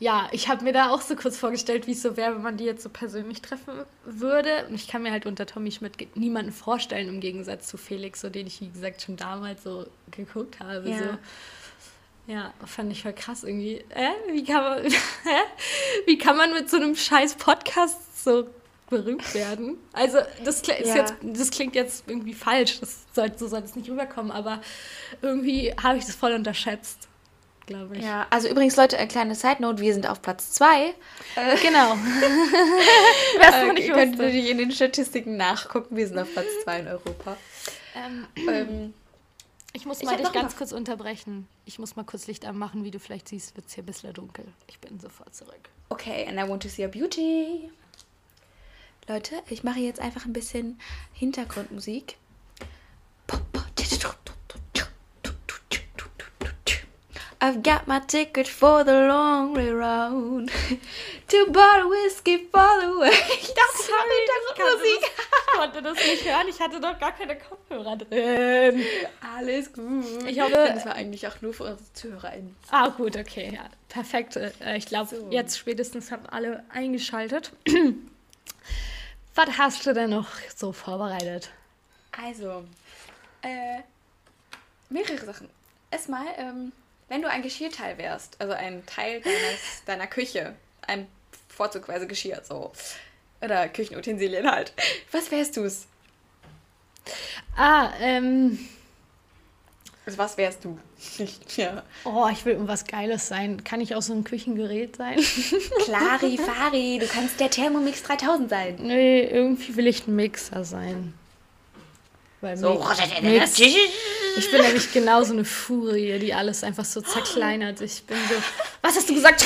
ja, ich habe mir da auch so kurz vorgestellt, wie es so wäre, wenn man die jetzt so persönlich treffen würde. Und ich kann mir halt unter Tommy Schmidt niemanden vorstellen, im Gegensatz zu Felix, so den ich, wie gesagt, schon damals so geguckt habe. Ja. So. Ja, fand ich voll krass irgendwie. Äh, wie, kann man, [laughs] wie kann man mit so einem scheiß Podcast so berühmt werden? Also, das, ja. jetzt, das klingt jetzt irgendwie falsch, das soll, so soll es nicht rüberkommen, aber irgendwie habe ich das voll unterschätzt glaube ich. Ja, also übrigens, Leute, eine kleine Side-Note, wir sind auf Platz 2. Äh, [laughs] genau. Wer es noch nicht Könnt ihr natürlich in den Statistiken nachgucken, wir sind auf Platz 2 in Europa. Ähm, ähm, ich muss mal ich dich ganz kurz unterbrechen. Ich muss mal kurz Licht anmachen, wie du vielleicht siehst, wird es hier ein bisschen dunkel. Ich bin sofort zurück. Okay, and I want to see your beauty. Leute, ich mache jetzt einfach ein bisschen Hintergrundmusik. I've got my ticket for the long way round. [laughs] Two bottle whiskey for the way. [laughs] Ich dachte, Sorry, Musik. Ich konnte das nicht hören. Ich hatte doch gar keine Kopfhörer drin. Alles gut. Ich hoffe, das war eigentlich auch nur für unsere ZuhörerInnen. Ah, gut, okay. Ja, perfekt. Äh, ich glaube, so. jetzt spätestens haben alle eingeschaltet. [clears throat] Was hast du denn noch so vorbereitet? Also, äh, mehrere Sachen. Erstmal, ähm, wenn du ein Geschirrteil wärst, also ein Teil deines, [laughs] deiner Küche, ein vorzugsweise Geschirr, so, oder Küchenutensilien halt, was wärst du's? Ah, ähm. Also was wärst du? ja. Oh, ich will irgendwas Geiles sein. Kann ich auch so ein Küchengerät sein? [laughs] Klarifari, du kannst der Thermomix 3000 sein. Nee, irgendwie will ich ein Mixer sein. Weil so, Mix, [laughs] ich bin nämlich genau so eine Furie, die alles einfach so zerkleinert. Ich bin so, was hast du gesagt?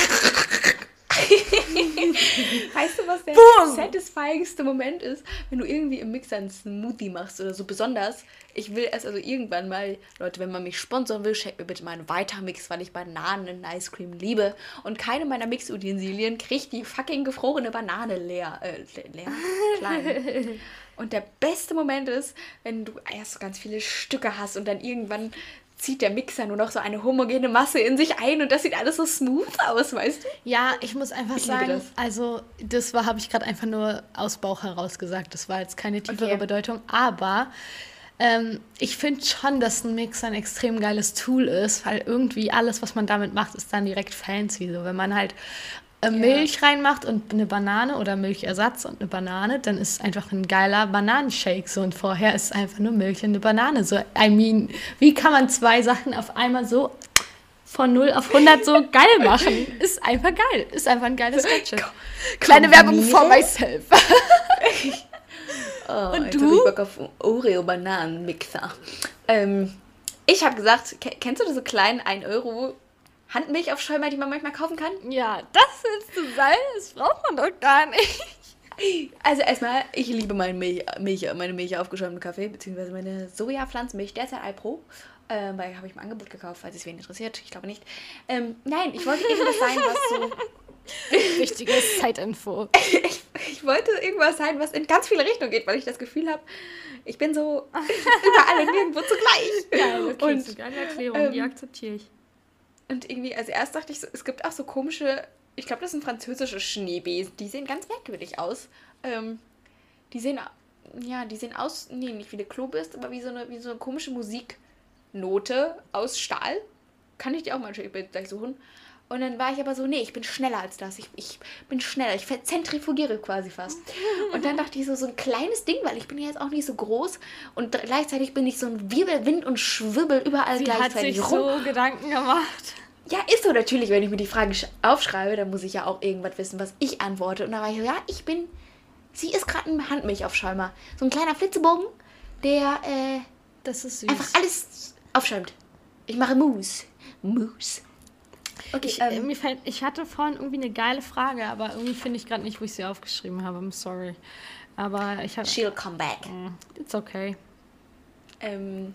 weißt du, was der Boom. satisfyingste Moment ist? Wenn du irgendwie im Mixer einen Smoothie machst oder so besonders. Ich will es also irgendwann mal, Leute, wenn man mich sponsern will, schenkt mir bitte mal einen Weitermix, weil ich Bananen in Ice Cream liebe. Und keine meiner Mixutensilien kriegt die fucking gefrorene Banane leer. Äh, leer? Klein. [laughs] Und der beste Moment ist, wenn du erst so ganz viele Stücke hast und dann irgendwann zieht der Mixer nur noch so eine homogene Masse in sich ein und das sieht alles so smooth aus, weißt du? Ja, ich muss einfach ich sagen, das. also das war, habe ich gerade einfach nur aus Bauch heraus gesagt. Das war jetzt keine tiefere okay. Bedeutung, aber ähm, ich finde schon, dass ein Mixer ein extrem geiles Tool ist, weil irgendwie alles, was man damit macht, ist dann direkt fancy. So, wenn man halt äh, Milch ja. reinmacht und eine Banane oder Milchersatz und eine Banane, dann ist es einfach ein geiler Bananenshake. So und vorher ist es einfach nur Milch und eine Banane. So, I mean, wie kann man zwei Sachen auf einmal so von 0 auf 100 so geil machen? Ist einfach geil. Ist einfach ein geiles Gadget. Kleine Werbung for myself. [laughs] oh, und du? Ich Bock auf Oreo-Bananen-Mixer. Ähm, ich habe gesagt, kennst du diese kleinen 1 Euro Handmilchaufschäumer, die man manchmal kaufen kann? Ja, das willst du sein? Das braucht man doch gar nicht. Also erstmal, ich liebe meinen Milch, Milch, meine Milch aufgeschäumten Kaffee, beziehungsweise meine Sojapflanzenmilch, derzeit Alpro. Ähm, weil habe ich im Angebot gekauft, falls es wen interessiert. Ich glaube nicht. Ähm, nein, ich wollte irgendwas sein, was so. [laughs] Wichtiges Zeitinfo. ich, ich, wollte irgendwas sein, was in ganz viele Richtungen geht, weil ich das Gefühl habe, ich bin so [laughs] überall und nirgendwo zugleich. Geil, okay, und, ist eine Erklärung, ähm, die akzeptiere ich. Und irgendwie, also erst dachte ich so, es gibt auch so komische, ich glaube, das sind französische Schneebesen, die sehen ganz merkwürdig aus. Ähm, die sehen, ja, die sehen aus, nee, nicht wie eine Klobist, aber wie so eine, wie so eine komische Musiknote aus Stahl. Kann ich dir auch mal gleich suchen. Und dann war ich aber so, nee, ich bin schneller als das. Ich, ich bin schneller. Ich zentrifugiere quasi fast. Und dann dachte ich so, so ein kleines Ding, weil ich bin ja jetzt auch nicht so groß. Und gleichzeitig bin ich so ein Wirbelwind und Schwibbel überall Sie gleichzeitig hat sich rum. so Gedanken gemacht. Ja, ist so natürlich, wenn ich mir die Frage aufschreibe, dann muss ich ja auch irgendwas wissen, was ich antworte. Und dann war ich so, ja, ich bin, sie ist gerade ein Handmilchaufschäumer. So ein kleiner Flitzebogen, der, äh, das ist süß. einfach alles aufschäumt. Ich mache Mousse. Mousse. Okay, ich, ähm, mir fällt, ich hatte vorhin irgendwie eine geile Frage, aber irgendwie finde ich gerade nicht, wo ich sie aufgeschrieben habe. I'm sorry. Aber ich habe. She'll come back. Mm, it's okay. Ähm,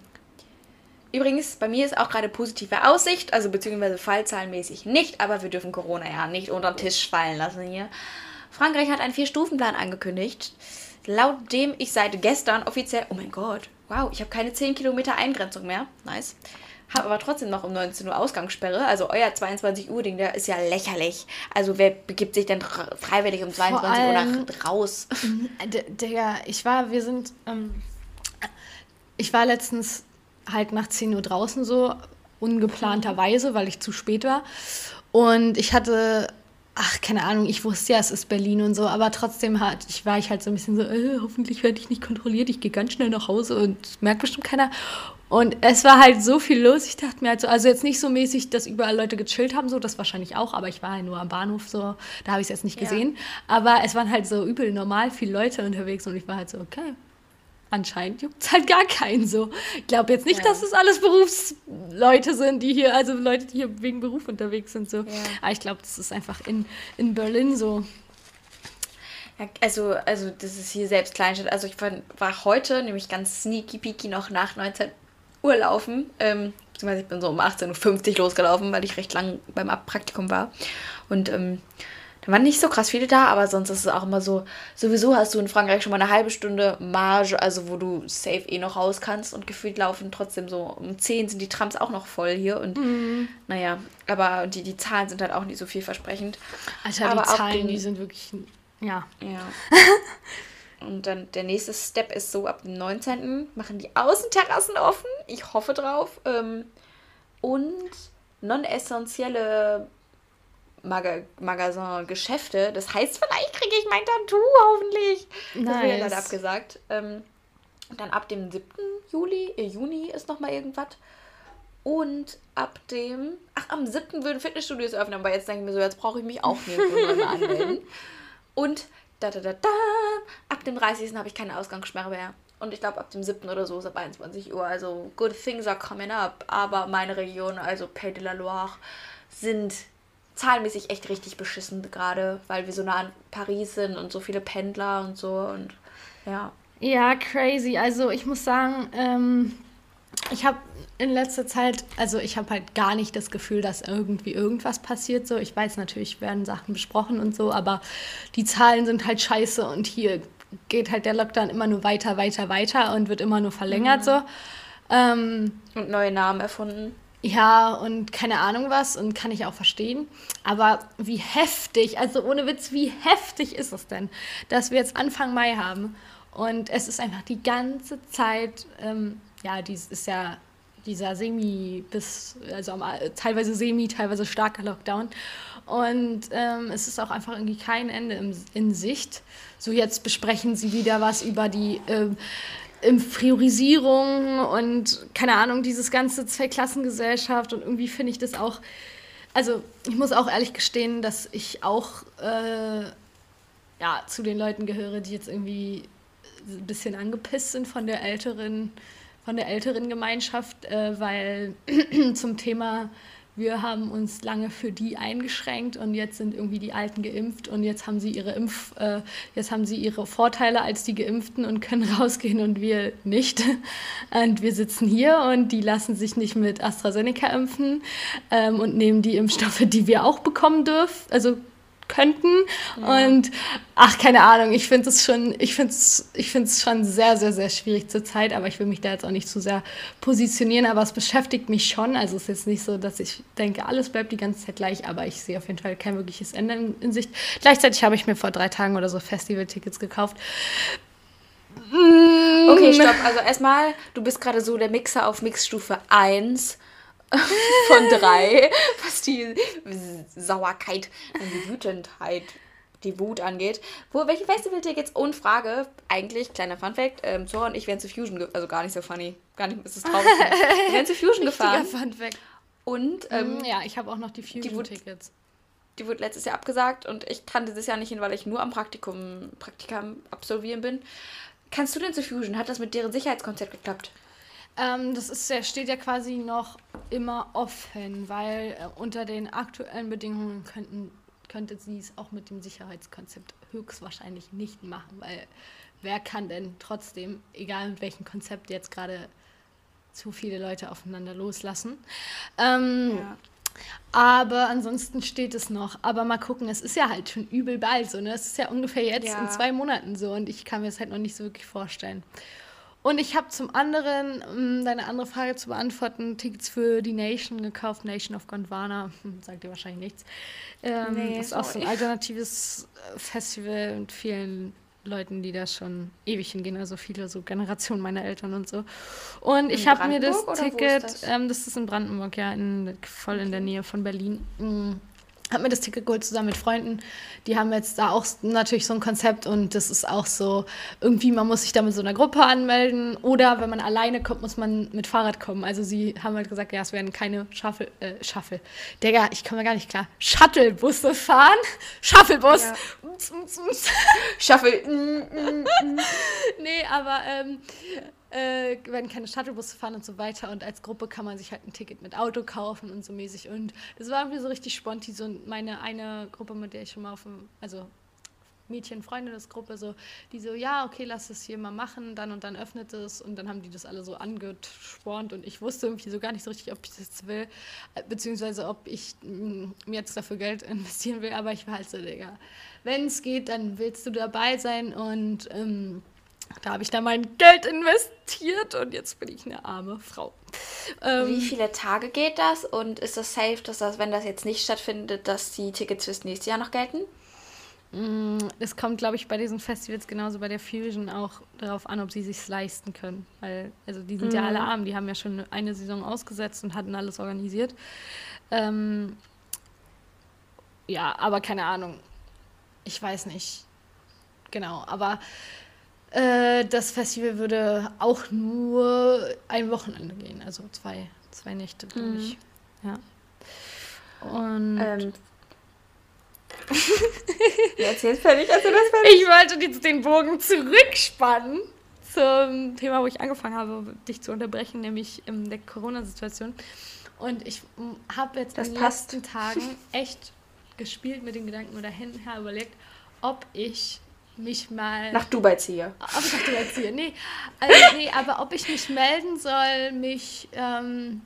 übrigens, bei mir ist auch gerade positive Aussicht, also beziehungsweise fallzahlenmäßig nicht, aber wir dürfen Corona ja nicht unter den Tisch fallen lassen hier. Frankreich hat einen Vier-Stufen-Plan angekündigt, laut dem ich seit gestern offiziell. Oh mein Gott, wow, ich habe keine 10 Kilometer Eingrenzung mehr. Nice habe aber trotzdem noch um 19 Uhr Ausgangssperre. Also euer 22 Uhr Ding, der ist ja lächerlich. Also wer begibt sich denn freiwillig um 22 Uhr nach raus? [laughs] Digga, ich war, wir sind, ähm, ich war letztens halt nach 10 Uhr draußen so, ungeplanterweise, weil ich zu spät war. Und ich hatte ach, keine Ahnung, ich wusste ja, es ist Berlin und so, aber trotzdem hat, ich war ich halt so ein bisschen so, äh, hoffentlich werde ich nicht kontrolliert, ich gehe ganz schnell nach Hause und merkt bestimmt keiner. Und es war halt so viel los, ich dachte mir halt so, also jetzt nicht so mäßig, dass überall Leute gechillt haben, so, das wahrscheinlich auch, aber ich war halt nur am Bahnhof, so, da habe ich es jetzt nicht gesehen. Ja. Aber es waren halt so übel normal viele Leute unterwegs und ich war halt so, okay, anscheinend juckt es halt gar keinen so. Ich glaube jetzt nicht, ja. dass es alles Berufsleute sind, die hier, also Leute, die hier wegen Beruf unterwegs sind. So. Ja. Aber ich glaube, das ist einfach in, in Berlin so. Ja, also, also das ist hier selbst Kleinstadt. Also ich war, war heute nämlich ganz sneaky peaky noch nach 19 Uhr laufen. Ähm, beziehungsweise ich bin so um 18.50 Uhr losgelaufen, weil ich recht lang beim Praktikum war. Und ähm, da waren nicht so krass viele da, aber sonst ist es auch immer so, sowieso hast du in Frankreich schon mal eine halbe Stunde Marge, also wo du safe eh noch raus kannst und gefühlt laufen trotzdem so um 10 sind die Trams auch noch voll hier und mhm. naja, aber die, die Zahlen sind halt auch nicht so vielversprechend. Alter, aber die Zahlen, den, die sind wirklich, ja. Ja. [laughs] und dann der nächste Step ist so, ab dem 19. machen die Außenterrassen offen. Ich hoffe drauf. Ähm, und non-essentielle Mag Magasin Geschäfte. Das heißt, vielleicht kriege ich mein Tattoo hoffentlich. Nice. Das wird ja leider abgesagt. Ähm, dann ab dem 7. Juli, äh, Juni ist nochmal irgendwas. Und ab dem, ach, am 7. würden Fitnessstudios öffnen, aber jetzt denke ich mir so, jetzt brauche ich mich auch mehr anmelden. [laughs] Und da, da, da, da, ab dem 30. habe ich keine Ausgangssperre mehr. Und ich glaube, ab dem 7. oder so ist ab 21 Uhr. Also, good things are coming up. Aber meine Region, also Pays de la Loire, sind zahlenmäßig echt richtig beschissen gerade, weil wir so nah an Paris sind und so viele Pendler und so und ja. Ja, crazy. Also ich muss sagen, ähm, ich habe in letzter Zeit, also ich habe halt gar nicht das Gefühl, dass irgendwie irgendwas passiert. So, ich weiß natürlich, werden Sachen besprochen und so, aber die Zahlen sind halt scheiße und hier geht halt der Lockdown immer nur weiter, weiter, weiter und wird immer nur verlängert mhm. so. Ähm, und neue Namen erfunden. Ja, und keine Ahnung was und kann ich auch verstehen. Aber wie heftig, also ohne Witz, wie heftig ist es denn, dass wir jetzt Anfang Mai haben und es ist einfach die ganze Zeit, ähm, ja, dies ist ja dieser Semi- bis, also teilweise Semi, teilweise starker Lockdown. Und ähm, es ist auch einfach irgendwie kein Ende im, in Sicht. So, jetzt besprechen sie wieder was über die ähm, Priorisierung und keine Ahnung, dieses ganze Zweiklassengesellschaft. Und irgendwie finde ich das auch, also ich muss auch ehrlich gestehen, dass ich auch äh, ja, zu den Leuten gehöre, die jetzt irgendwie ein bisschen angepisst sind von der älteren, von der älteren Gemeinschaft, äh, weil [clears throat] zum Thema wir haben uns lange für die eingeschränkt und jetzt sind irgendwie die Alten geimpft und jetzt haben sie ihre Impf, äh, jetzt haben sie ihre Vorteile als die Geimpften und können [laughs] rausgehen und wir nicht. Und wir sitzen hier und die lassen sich nicht mit AstraZeneca impfen ähm, und nehmen die Impfstoffe, die wir auch bekommen dürfen, also könnten. Ja. Und ach, keine Ahnung, ich finde es schon, ich finde es ich schon sehr, sehr, sehr schwierig zur Zeit, aber ich will mich da jetzt auch nicht zu sehr positionieren, aber es beschäftigt mich schon. Also es ist jetzt nicht so, dass ich denke, alles bleibt die ganze Zeit gleich, aber ich sehe auf jeden Fall kein wirkliches Ende in, in Sicht. Gleichzeitig habe ich mir vor drei Tagen oder so Festival-Tickets gekauft. Okay, stopp. Also erstmal, du bist gerade so der Mixer auf Mixstufe 1 von drei, was die Sauerkeit und die Wütendheit, die Wut angeht. Wo, welche Festival-Tickets? Und Frage, eigentlich, kleiner Funfact, ähm, Zora und ich wären zu Fusion, also gar nicht so funny, gar nicht, ist es traurig. wir wären zu Fusion [laughs] gefahren. Funfact. Und, ähm, mm, ja, ich habe auch noch die Fusion-Tickets. Die wurde letztes Jahr abgesagt und ich kann dieses Jahr nicht hin, weil ich nur am Praktikum, Praktikam absolvieren bin. Kannst du denn zu Fusion? Hat das mit deren Sicherheitskonzept geklappt? Ähm, das ist, steht ja quasi noch immer offen, weil äh, unter den aktuellen Bedingungen könnten, könnte sie es auch mit dem Sicherheitskonzept höchstwahrscheinlich nicht machen, weil wer kann denn trotzdem, egal mit welchem Konzept jetzt gerade zu viele Leute aufeinander loslassen. Ähm, ja. Aber ansonsten steht es noch. Aber mal gucken, es ist ja halt schon übel bald so. Ne? Es ist ja ungefähr jetzt ja. in zwei Monaten so und ich kann mir das halt noch nicht so wirklich vorstellen. Und ich habe zum anderen, um deine andere Frage zu beantworten, Tickets für die Nation gekauft, Nation of Gondwana. Hm, sagt dir wahrscheinlich nichts. Ähm, nee, das ist auch so ein alternatives äh, Festival mit vielen Leuten, die da schon ewig hingehen, also viele so Generationen meiner Eltern und so. Und ich habe mir das Ticket, das? Ähm, das? ist in Brandenburg, ja, in, voll in der Nähe von Berlin. Mhm habe mir das Ticket geholt zusammen mit Freunden. Die haben jetzt da auch natürlich so ein Konzept und das ist auch so, irgendwie, man muss sich da mit so einer Gruppe anmelden oder wenn man alleine kommt, muss man mit Fahrrad kommen. Also sie haben halt gesagt, ja, es werden keine Shuffle, äh, Shuffle. Digga, ich komme gar nicht klar. Shuttlebusse fahren? Shuttlebus. Ja. Shuffle. [laughs] nee, aber ähm, äh, werden keine Shuttlebusse fahren und so weiter. Und als Gruppe kann man sich halt ein Ticket mit Auto kaufen und so mäßig. Und das war irgendwie so richtig spontan. So meine eine Gruppe, mit der ich schon mal auf dem, also Mädchen, Freunde des Gruppe, so, die so, ja, okay, lass es hier mal machen, dann und dann öffnet es und dann haben die das alle so angespornt und ich wusste irgendwie so gar nicht so richtig, ob ich das will, äh, beziehungsweise ob ich mm, mir jetzt dafür Geld investieren will, aber ich war halt so, Digga, wenn es geht, dann willst du dabei sein und ähm, da habe ich dann mein Geld investiert und jetzt bin ich eine arme Frau. Ähm, Wie viele Tage geht das und ist das safe, dass das, wenn das jetzt nicht stattfindet, dass die Tickets fürs nächste Jahr noch gelten? Es mm, kommt, glaube ich, bei diesen Festivals genauso bei der Fusion auch darauf an, ob sie sich leisten können. Weil, also die sind mhm. ja alle arm, die haben ja schon eine Saison ausgesetzt und hatten alles organisiert. Ähm, ja, aber keine Ahnung. Ich weiß nicht. Genau, aber äh, das Festival würde auch nur ein Wochenende gehen, also zwei, zwei Nächte, glaube mhm. ich. Ja. Und. Ähm. [laughs] Erzähl's fertig, also das fertig. Ich wollte jetzt den Bogen zurückspannen zum Thema, wo ich angefangen habe, dich zu unterbrechen, nämlich in der Corona-Situation. Und ich habe jetzt das in den passt. letzten Tagen echt gespielt mit den Gedanken oder hin her überlegt, ob ich mich mal. Nach Dubai ziehe. Ob [laughs] ich nach Dubai ziehe. Nee, also, nee aber ob ich mich melden soll, mich ähm,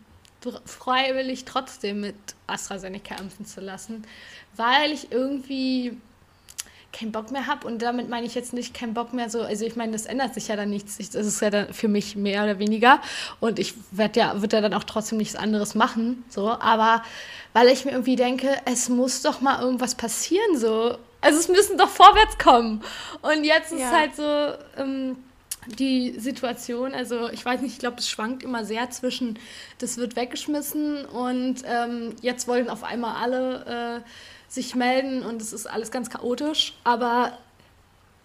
freiwillig trotzdem mit AstraZeneca impfen zu lassen, weil ich irgendwie keinen Bock mehr habe. Und damit meine ich jetzt nicht keinen Bock mehr so, also ich meine, das ändert sich ja dann nichts. Das ist ja dann für mich mehr oder weniger. Und ich werde ja, würde ja dann auch trotzdem nichts anderes machen. So, aber weil ich mir irgendwie denke, es muss doch mal irgendwas passieren. So. Also es müssen doch vorwärts kommen. Und jetzt ist ja. halt so. Ähm, die Situation, also ich weiß nicht, ich glaube, es schwankt immer sehr zwischen, das wird weggeschmissen und ähm, jetzt wollen auf einmal alle äh, sich melden und es ist alles ganz chaotisch. Aber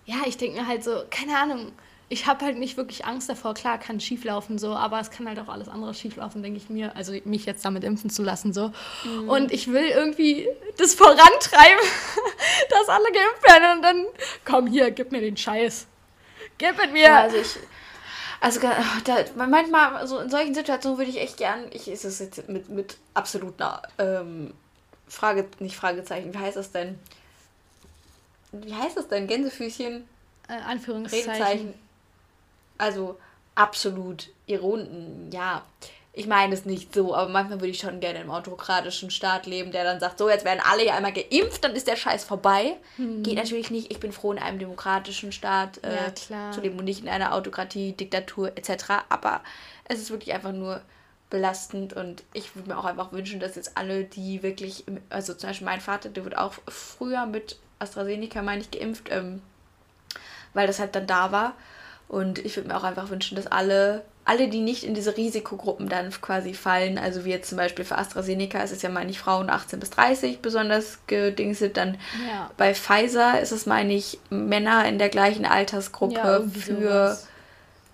ja, ich denke mir halt so, keine Ahnung, ich habe halt nicht wirklich Angst davor. Klar, kann schief laufen so, aber es kann halt auch alles andere schief laufen, denke ich mir. Also mich jetzt damit impfen zu lassen so. Mhm. Und ich will irgendwie das vorantreiben, [laughs] dass alle geimpft werden und dann komm hier, gib mir den Scheiß. Gib ihn mir. Ja, also ich also da, manchmal so in solchen Situationen würde ich echt gern, ich ist es jetzt mit mit absoluter ähm, Frage, nicht Fragezeichen, wie heißt das denn? Wie heißt das denn? Gänsefüßchen? Äh, Anführungszeichen. Redezeichen. Also absolut Ironen, ja. Ich meine es nicht so, aber manchmal würde ich schon gerne im autokratischen Staat leben, der dann sagt, so, jetzt werden alle ja einmal geimpft, dann ist der Scheiß vorbei. Hm. Geht natürlich nicht. Ich bin froh, in einem demokratischen Staat äh, ja, zu leben und nicht in einer Autokratie, Diktatur etc. Aber es ist wirklich einfach nur belastend und ich würde mir auch einfach wünschen, dass jetzt alle, die wirklich, also zum Beispiel mein Vater, der wird auch früher mit AstraZeneca, meine ich, geimpft, ähm, weil das halt dann da war. Und ich würde mir auch einfach wünschen, dass alle, alle, die nicht in diese Risikogruppen dann quasi fallen, also wie jetzt zum Beispiel für AstraZeneca ist es ja, meine ich, Frauen 18 bis 30 besonders gedingset, dann ja. bei Pfizer ist es, meine ich, Männer in der gleichen Altersgruppe ja, für. Sowas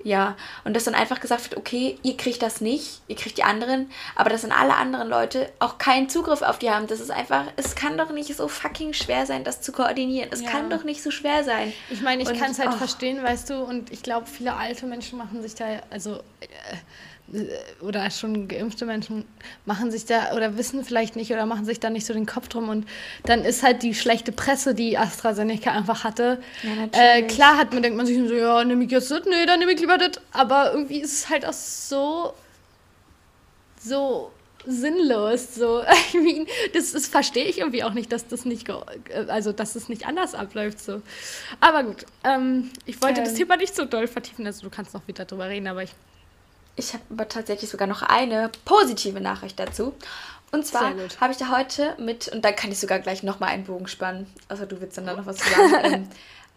ja, und dass dann einfach gesagt wird, okay, ihr kriegt das nicht, ihr kriegt die anderen, aber dass dann alle anderen Leute auch keinen Zugriff auf die haben. Das ist einfach, es kann doch nicht so fucking schwer sein, das zu koordinieren. Es ja. kann doch nicht so schwer sein. Ich meine, ich kann es halt oh. verstehen, weißt du, und ich glaube, viele alte Menschen machen sich da, also äh, oder schon geimpfte Menschen machen sich da oder wissen vielleicht nicht oder machen sich da nicht so den Kopf drum und dann ist halt die schlechte Presse, die AstraZeneca einfach hatte. Ja, äh, klar hat man denkt man sich so, ja, nehme ich jetzt das? Nee, dann nehme ich lieber das. Aber irgendwie ist es halt auch so so sinnlos. So, [laughs] I mean, das, das verstehe ich irgendwie auch nicht, dass das nicht, also dass es nicht anders abläuft. So. Aber gut, ähm, ich wollte ähm. das Thema nicht so doll vertiefen, also du kannst noch wieder drüber reden, aber ich ich habe aber tatsächlich sogar noch eine positive Nachricht dazu. Und zwar habe ich da heute mit, und da kann ich sogar gleich nochmal einen Bogen spannen. Also du willst dann da noch was sagen. [laughs] ähm,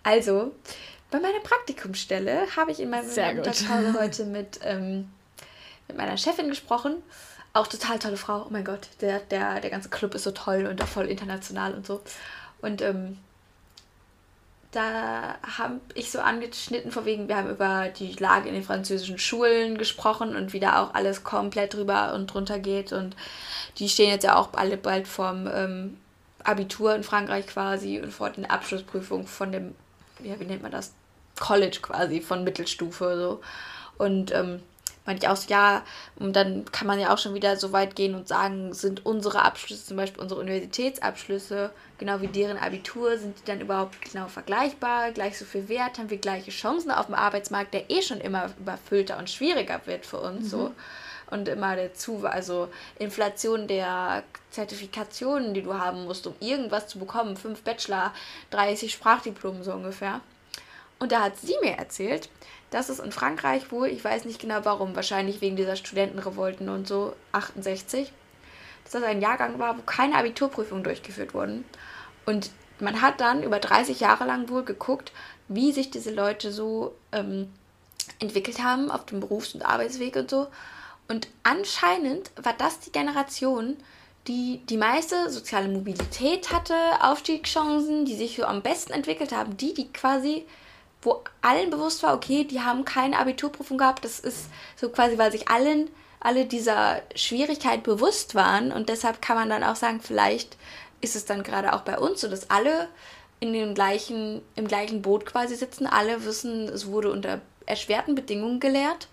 also, bei meiner Praktikumsstelle habe ich in meiner Mittagspause [laughs] heute mit, ähm, mit meiner Chefin gesprochen. Auch total tolle Frau. Oh mein Gott, der, der, der ganze Club ist so toll und auch voll international und so. Und ähm, da habe ich so angeschnitten, vor wegen, wir haben über die Lage in den französischen Schulen gesprochen und wie da auch alles komplett drüber und drunter geht. Und die stehen jetzt ja auch alle bald vorm ähm, Abitur in Frankreich quasi und vor den Abschlussprüfungen von dem, ja, wie nennt man das? College quasi, von Mittelstufe so. Und ähm, meinte ich auch so, ja, und dann kann man ja auch schon wieder so weit gehen und sagen, sind unsere Abschlüsse, zum Beispiel unsere Universitätsabschlüsse, genau wie deren Abitur, sind die dann überhaupt genau vergleichbar, gleich so viel wert, haben wir gleiche Chancen auf dem Arbeitsmarkt, der eh schon immer überfüllter und schwieriger wird für uns mhm. so. Und immer dazu, also Inflation der Zertifikationen, die du haben musst, um irgendwas zu bekommen, fünf Bachelor, 30 Sprachdiplomen so ungefähr. Und da hat sie mir erzählt, dass es in Frankreich wohl, ich weiß nicht genau warum, wahrscheinlich wegen dieser Studentenrevolten und so, 68, dass das ein Jahrgang war, wo keine Abiturprüfungen durchgeführt wurden. Und man hat dann über 30 Jahre lang wohl geguckt, wie sich diese Leute so ähm, entwickelt haben auf dem Berufs- und Arbeitsweg und so. Und anscheinend war das die Generation, die die meiste soziale Mobilität hatte, Aufstiegschancen, die sich so am besten entwickelt haben, die, die quasi wo allen bewusst war, okay, die haben keine Abiturprüfung gehabt. Das ist so quasi, weil sich allen alle dieser Schwierigkeit bewusst waren. Und deshalb kann man dann auch sagen, vielleicht ist es dann gerade auch bei uns so, dass alle in dem gleichen, im gleichen Boot quasi sitzen, alle wissen, es wurde unter erschwerten Bedingungen gelehrt.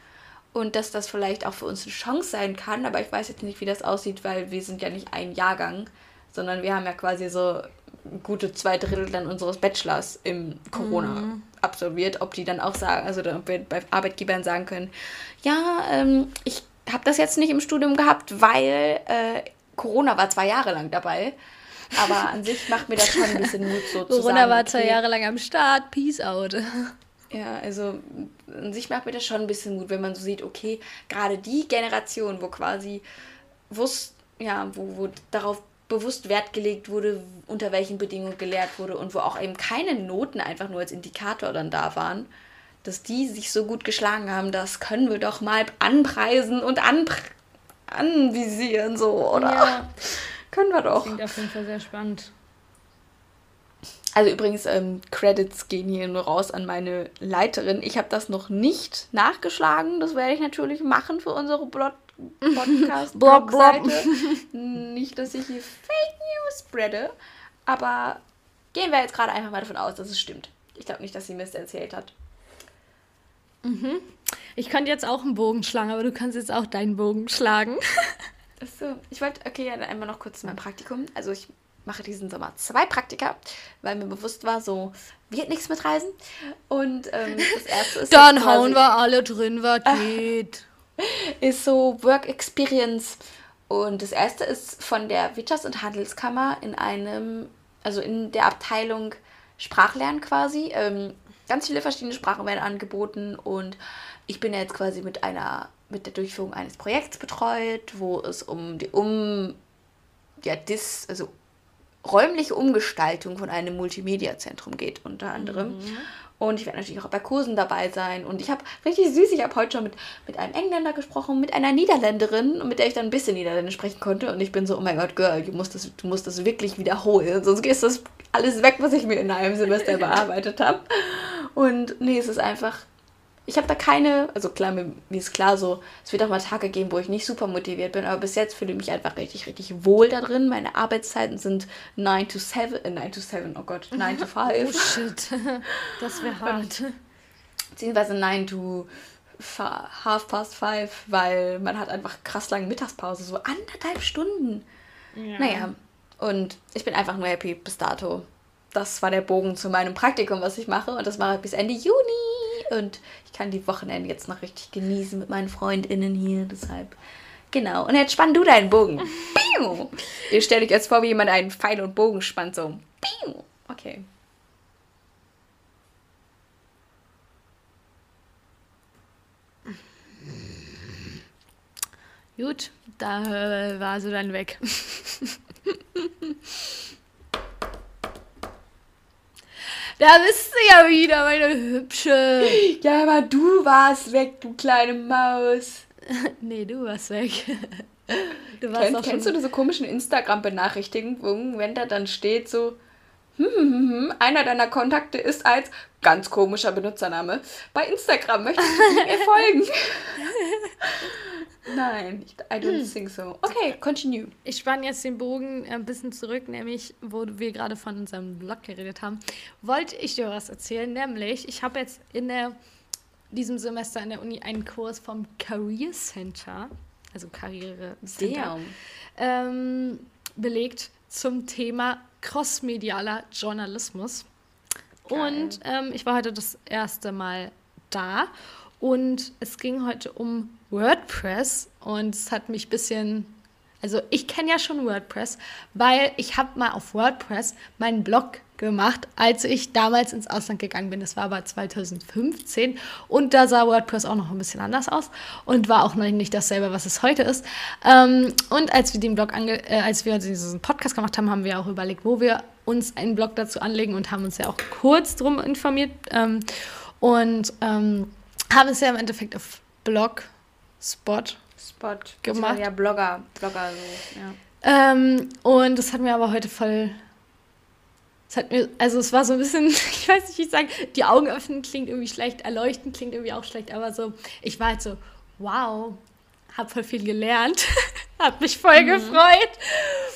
Und dass das vielleicht auch für uns eine Chance sein kann, aber ich weiß jetzt nicht, wie das aussieht, weil wir sind ja nicht ein Jahrgang, sondern wir haben ja quasi so gute zwei Drittel dann unseres Bachelors im Corona mhm. absolviert, ob die dann auch sagen, also ob wir bei Arbeitgebern sagen können, ja, ähm, ich habe das jetzt nicht im Studium gehabt, weil äh, Corona war zwei Jahre lang dabei. Aber an sich macht mir das schon ein bisschen Mut so Corona war zwei Jahre lang am Start, peace out. Ja, also an sich macht mir das schon ein bisschen Mut, wenn man so sieht, okay, gerade die Generation, wo quasi wusst, ja, wo, wo darauf bewusst Wert gelegt wurde, unter welchen Bedingungen gelehrt wurde und wo auch eben keine Noten einfach nur als Indikator dann da waren, dass die sich so gut geschlagen haben, das können wir doch mal anpreisen und anpr anvisieren, so, oder? Ja. [laughs] können wir doch. Klingt auf jeden Fall sehr spannend. Also übrigens, ähm, Credits gehen hier nur raus an meine Leiterin. Ich habe das noch nicht nachgeschlagen. Das werde ich natürlich machen für unsere Blog Podcast blog Seite. [laughs] nicht, dass ich hier Fake News spreade, aber gehen wir jetzt gerade einfach mal davon aus, dass es stimmt. Ich glaube nicht, dass sie Mist erzählt hat. Mhm. Ich könnte jetzt auch einen Bogen schlagen, aber du kannst jetzt auch deinen Bogen schlagen. [laughs] Achso, ich wollte, okay, ja, dann einmal noch kurz zu meinem Praktikum. Also ich mache diesen Sommer zwei Praktika, weil mir bewusst war, so wird nichts mit Reisen. Und ähm, das erste ist. Dann hauen wir alle drin, was [laughs] geht. [laughs] Ist so Work Experience. Und das erste ist von der Wirtschafts- und Handelskammer in einem, also in der Abteilung Sprachlernen quasi. Ähm, ganz viele verschiedene Sprachen werden angeboten und ich bin jetzt quasi mit einer mit der Durchführung eines Projekts betreut, wo es um die um ja dis also räumliche Umgestaltung von einem Multimedia-Zentrum geht, unter anderem. Mhm. Und ich werde natürlich auch bei Kursen dabei sein. Und ich habe richtig süß, ich habe heute schon mit, mit einem Engländer gesprochen, mit einer Niederländerin, mit der ich dann ein bisschen Niederländisch sprechen konnte. Und ich bin so, oh mein Gott, Girl, du musst das, du musst das wirklich wiederholen. Sonst ist das alles weg, was ich mir in einem Semester [laughs] bearbeitet habe. Und nee, es ist einfach ich habe da keine, also klar, mir, mir, ist klar so, es wird auch mal Tage geben, wo ich nicht super motiviert bin, aber bis jetzt fühle ich mich einfach richtig, richtig wohl da drin. Meine Arbeitszeiten sind 9 to 7, äh, 9 to 7, oh Gott, 9 to [laughs] 5. Oh shit, [laughs] das wäre hart. Beziehungsweise 9 to half past 5, weil man hat einfach krass lange Mittagspause, so anderthalb Stunden. Ja. Naja, und ich bin einfach nur happy bis dato. Das war der Bogen zu meinem Praktikum, was ich mache und das mache ich bis Ende Juni und ich kann die Wochenende jetzt noch richtig genießen mit meinen FreundInnen hier. Deshalb, genau. Und jetzt spann du deinen Bogen. Ihr stellt euch jetzt vor, wie jemand einen Pfeil und Bogen spannt, so. Okay. Gut, da äh, war sie dann weg. [laughs] Da bist du ja wieder, meine Hübsche. Ja, aber du warst weg, du kleine Maus. [laughs] nee, du warst weg. [laughs] Du warst Kennt, kennst du diese komischen Instagram-Benachrichtigungen, wenn da dann steht so, hm, hm, hm, hm, einer deiner Kontakte ist als ganz komischer Benutzername bei Instagram. Möchtest du mir folgen? [laughs] Nein, I don't hm. think so. Okay, continue. Ich spanne jetzt den Bogen ein bisschen zurück, nämlich, wo wir gerade von unserem Blog geredet haben. Wollte ich dir was erzählen, nämlich, ich habe jetzt in der, diesem Semester an der Uni einen Kurs vom Career Center, also Karriere Center, ähm, belegt zum Thema crossmedialer Journalismus. Geil. Und ähm, ich war heute das erste Mal da und es ging heute um WordPress und es hat mich ein bisschen, also ich kenne ja schon WordPress, weil ich habe mal auf WordPress meinen Blog gemacht, als ich damals ins Ausland gegangen bin. Das war aber 2015 und da sah WordPress auch noch ein bisschen anders aus und war auch noch nicht dasselbe, was es heute ist. Ähm, und als wir den Blog äh, als wir diesen Podcast gemacht haben, haben wir auch überlegt, wo wir uns einen Blog dazu anlegen und haben uns ja auch kurz drum informiert ähm, und ähm, haben es ja im Endeffekt auf Blog Spot, Spot gemacht. Ja, Blogger, Blogger so, ja. Ähm, und das hat mir aber heute voll. Es hat mir, also es war so ein bisschen, [laughs] ich weiß nicht, wie ich sagen, die Augen öffnen klingt irgendwie schlecht, erleuchten klingt irgendwie auch schlecht, aber so, ich war halt so, wow, hab voll viel gelernt, [laughs] hab mich voll mhm. gefreut.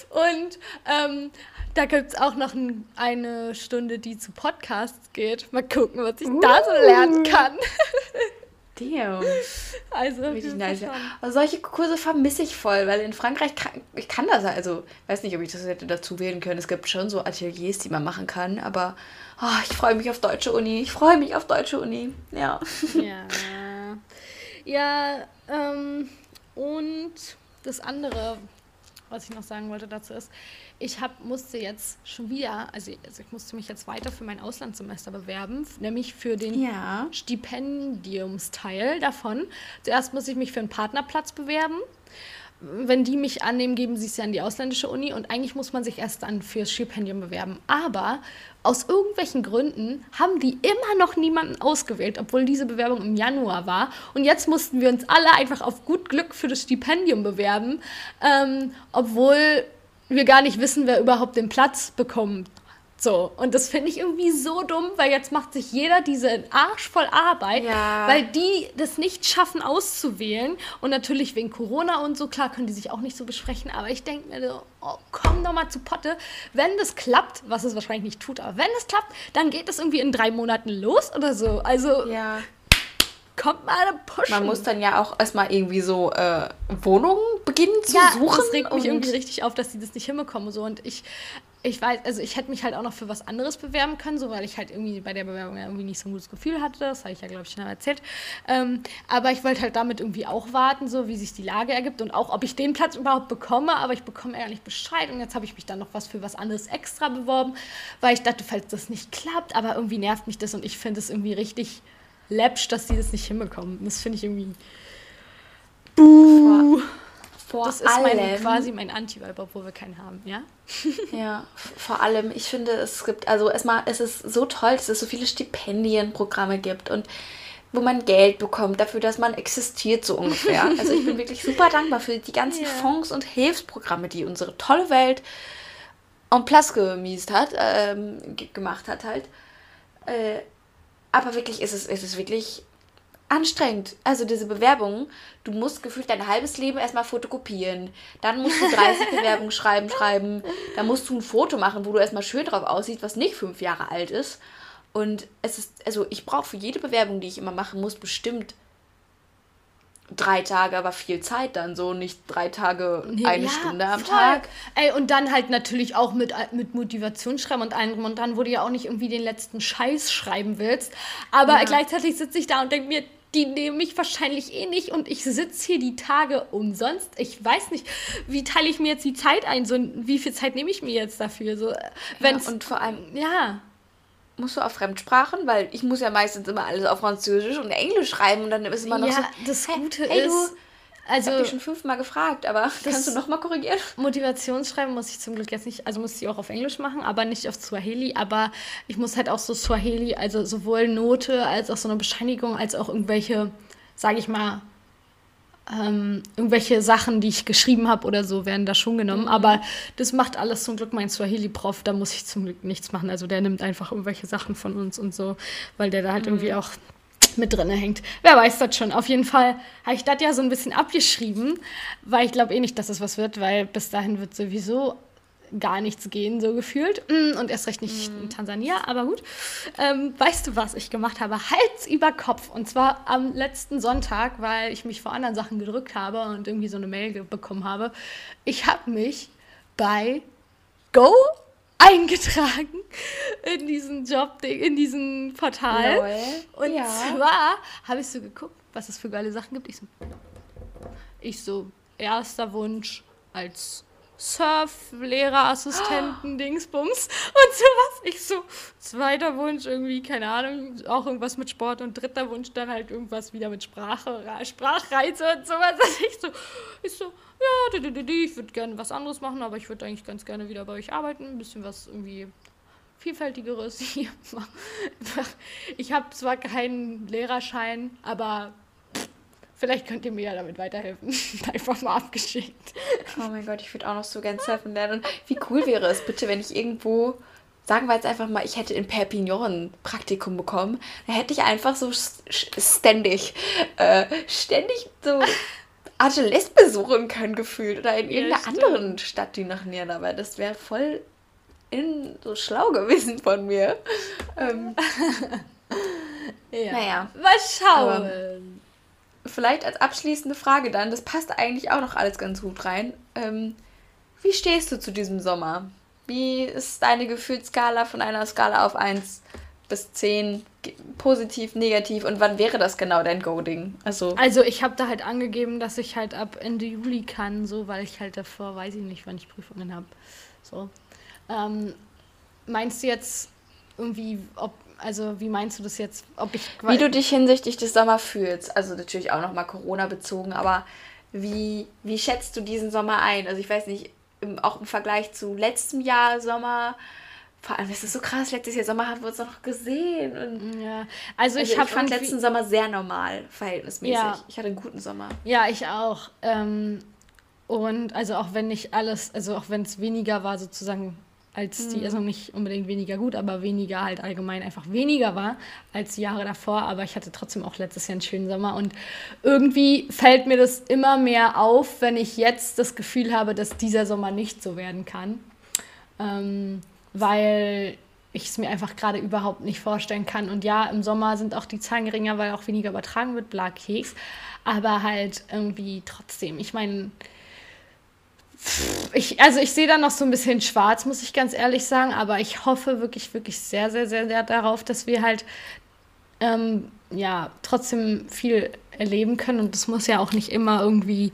Und ähm, da gibt es auch noch ein, eine Stunde, die zu Podcasts geht. Mal gucken, was ich uh. da so lernen kann. [laughs] Damn. Also, Richtig nice. Also solche Kurse vermisse ich voll, weil in Frankreich kann ich kann das also, weiß nicht, ob ich das hätte dazu wählen können. Es gibt schon so Ateliers, die man machen kann, aber oh, ich freue mich auf deutsche Uni. Ich freue mich auf deutsche Uni. Ja. Ja. [laughs] Ja, ähm, und das andere, was ich noch sagen wollte dazu ist, ich hab, musste jetzt schon wieder, also, also ich musste mich jetzt weiter für mein Auslandssemester bewerben, nämlich für den ja. Stipendiumsteil davon. Zuerst muss ich mich für einen Partnerplatz bewerben. Wenn die mich annehmen, geben sie es ja an die ausländische Uni und eigentlich muss man sich erst dann fürs Stipendium bewerben. Aber aus irgendwelchen Gründen haben die immer noch niemanden ausgewählt, obwohl diese Bewerbung im Januar war. Und jetzt mussten wir uns alle einfach auf gut Glück für das Stipendium bewerben, ähm, obwohl wir gar nicht wissen, wer überhaupt den Platz bekommt. So, und das finde ich irgendwie so dumm, weil jetzt macht sich jeder diese Arsch voll Arbeit, ja. weil die das nicht schaffen auszuwählen. Und natürlich wegen Corona und so, klar können die sich auch nicht so besprechen, aber ich denke mir so, oh, komm doch mal zu Potte. Wenn das klappt, was es wahrscheinlich nicht tut, aber wenn es klappt, dann geht es irgendwie in drei Monaten los oder so. Also, ja kommt mal eine pushen. Man muss dann ja auch erstmal irgendwie so äh, Wohnungen beginnen zu ja, suchen. Das regt mich irgendwie richtig auf, dass die das nicht hinbekommen. So. Und ich, ich weiß, also ich hätte mich halt auch noch für was anderes bewerben können, so weil ich halt irgendwie bei der Bewerbung irgendwie nicht so ein gutes Gefühl hatte. Das habe ich ja, glaube ich, schon erzählt. Ähm, aber ich wollte halt damit irgendwie auch warten, so wie sich die Lage ergibt und auch, ob ich den Platz überhaupt bekomme. Aber ich bekomme ehrlich Bescheid. Und jetzt habe ich mich dann noch was für was anderes extra beworben, weil ich dachte, falls das nicht klappt, aber irgendwie nervt mich das und ich finde es irgendwie richtig läppsch, dass die das nicht hinbekommen. Das finde ich irgendwie. Buh. Vor, das ist mein, quasi mein Anti-Vibe, obwohl wir keinen haben, ja? [laughs] ja, vor allem, ich finde, es gibt, also erstmal, es ist so toll, dass es so viele Stipendienprogramme gibt und wo man Geld bekommt dafür, dass man existiert, so ungefähr. [laughs] Also ich bin wirklich super dankbar für die ganzen yeah. Fonds und Hilfsprogramme, die unsere tolle Welt en place gemiest hat, ähm, gemacht hat halt. Äh, aber wirklich ist es, ist es wirklich anstrengend. Also diese Bewerbungen, du musst gefühlt dein halbes Leben erstmal fotokopieren. Dann musst du 30 [laughs] Bewerbungen schreiben, schreiben. Dann musst du ein Foto machen, wo du erstmal schön drauf aussiehst, was nicht fünf Jahre alt ist. Und es ist, also ich brauche für jede Bewerbung, die ich immer machen muss, bestimmt drei Tage, aber viel Zeit dann so, nicht drei Tage, eine ja, Stunde am voll. Tag. Ey, und dann halt natürlich auch mit, mit Motivationsschreiben und allem und dann, wo du ja auch nicht irgendwie den letzten Scheiß schreiben willst. Aber ja. gleichzeitig sitze ich da und denke mir, die nehmen mich wahrscheinlich eh nicht und ich sitze hier die Tage umsonst. Ich weiß nicht, wie teile ich mir jetzt die Zeit ein? So, wie viel Zeit nehme ich mir jetzt dafür? So, wenn's, ja, und vor allem, ja musst du auf Fremdsprachen, weil ich muss ja meistens immer alles auf Französisch und Englisch schreiben und dann ist immer noch ja, so. das Gute hey, ist. Du, also, ich habe dich schon fünfmal gefragt, aber [laughs] kannst du nochmal korrigieren? Motivationsschreiben muss ich zum Glück jetzt nicht, also muss ich auch auf Englisch machen, aber nicht auf Swahili. Aber ich muss halt auch so Swahili, also sowohl Note als auch so eine Bescheinigung, als auch irgendwelche, sage ich mal, ähm, irgendwelche Sachen, die ich geschrieben habe oder so, werden da schon genommen. Mhm. Aber das macht alles zum Glück mein Swahili-Prof. Da muss ich zum Glück nichts machen. Also der nimmt einfach irgendwelche Sachen von uns und so, weil der da halt mhm. irgendwie auch mit drin hängt. Wer weiß das schon. Auf jeden Fall habe ich das ja so ein bisschen abgeschrieben, weil ich glaube eh nicht, dass es das was wird, weil bis dahin wird sowieso gar nichts gehen, so gefühlt. Mm, und erst recht nicht mm. in Tansania, aber gut. Ähm, weißt du, was ich gemacht habe? Hals über Kopf. Und zwar am letzten Sonntag, weil ich mich vor anderen Sachen gedrückt habe und irgendwie so eine Mail bekommen habe. Ich habe mich bei Go eingetragen in diesen Job, in diesen Portal. Lol. Und ja. zwar habe ich so geguckt, was es für geile Sachen gibt. Ich so, ich so erster Wunsch als Surf-Lehrerassistenten, oh. Dingsbums und sowas. Ich so, zweiter Wunsch irgendwie, keine Ahnung, auch irgendwas mit Sport und dritter Wunsch dann halt irgendwas wieder mit Sprache, Sprachreize und sowas. Also [laughs] ich so, ich so, ja, ich würde gerne was anderes machen, aber ich würde eigentlich ganz gerne wieder bei euch arbeiten, ein bisschen was irgendwie vielfältigeres [laughs] hier Ich habe zwar keinen Lehrerschein, aber Vielleicht könnt ihr mir ja damit weiterhelfen. [laughs] Einfach mal abgeschickt. Oh mein Gott, ich würde auch noch so gern surfen lernen. Wie cool wäre es bitte, wenn ich irgendwo, sagen wir jetzt einfach mal, ich hätte in Perpignan ein Praktikum bekommen, dann hätte ich einfach so ständig, äh, ständig so [laughs] Argelès besuchen können gefühlt oder in irgendeiner ja, anderen Stadt, die nach näher dabei. Das wäre voll in, so schlau gewesen von mir. Ähm, [laughs] ja. Naja. Mal schauen. Aber, vielleicht als abschließende Frage dann, das passt eigentlich auch noch alles ganz gut rein. Ähm, wie stehst du zu diesem Sommer? Wie ist deine Gefühlsskala von einer Skala auf 1 bis 10? Positiv, negativ und wann wäre das genau dein Go-Ding? Also, also ich habe da halt angegeben, dass ich halt ab Ende Juli kann, so weil ich halt davor weiß ich nicht, wann ich Prüfungen habe. So. Ähm, meinst du jetzt irgendwie, ob also wie meinst du das jetzt? Ob ich wie du dich hinsichtlich des Sommers fühlst? Also natürlich auch nochmal Corona bezogen, aber wie, wie schätzt du diesen Sommer ein? Also ich weiß nicht, im, auch im Vergleich zu letztem Jahr Sommer. Vor allem, es ist so krass, letztes Jahr Sommer haben wir uns noch gesehen. Und ja, also, also ich, ich fand letzten Sommer sehr normal, verhältnismäßig. Ja. Ich hatte einen guten Sommer. Ja, ich auch. Ähm, und also auch wenn nicht alles, also auch wenn es weniger war sozusagen als die, mhm. also nicht unbedingt weniger gut, aber weniger halt allgemein einfach weniger war als die Jahre davor. Aber ich hatte trotzdem auch letztes Jahr einen schönen Sommer und irgendwie fällt mir das immer mehr auf, wenn ich jetzt das Gefühl habe, dass dieser Sommer nicht so werden kann. Ähm, weil ich es mir einfach gerade überhaupt nicht vorstellen kann. Und ja, im Sommer sind auch die Zahlen geringer, weil auch weniger übertragen wird, bla Keks. Aber halt irgendwie trotzdem. Ich meine, ich, also ich sehe da noch so ein bisschen schwarz, muss ich ganz ehrlich sagen, aber ich hoffe wirklich, wirklich sehr, sehr, sehr, sehr darauf, dass wir halt ähm, ja trotzdem viel erleben können. Und das muss ja auch nicht immer irgendwie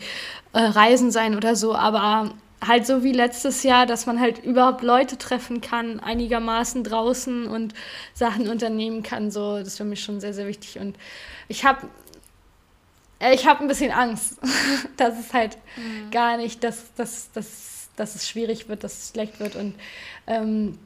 äh, Reisen sein oder so, aber halt so wie letztes Jahr, dass man halt überhaupt Leute treffen kann, einigermaßen draußen und Sachen unternehmen kann, so, das wäre mir schon sehr, sehr wichtig. Und ich habe ich habe ein bisschen Angst, [laughs] dass es halt mhm. gar nicht, dass, dass, dass, dass es schwierig wird, dass es schlecht wird. Und ähm,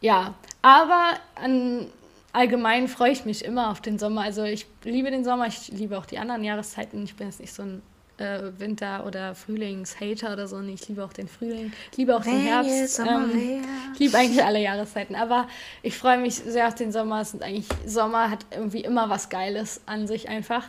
ja, aber an, allgemein freue ich mich immer auf den Sommer. Also ich liebe den Sommer, ich liebe auch die anderen Jahreszeiten. Ich bin jetzt nicht so ein äh, Winter- oder Frühlingshater oder so. Nee, ich liebe auch den Frühling, ich liebe auch den Herbst. Ähm, ich liebe eigentlich alle Jahreszeiten. Aber ich freue mich sehr auf den Sommer. Es sind eigentlich, Sommer hat irgendwie immer was Geiles an sich einfach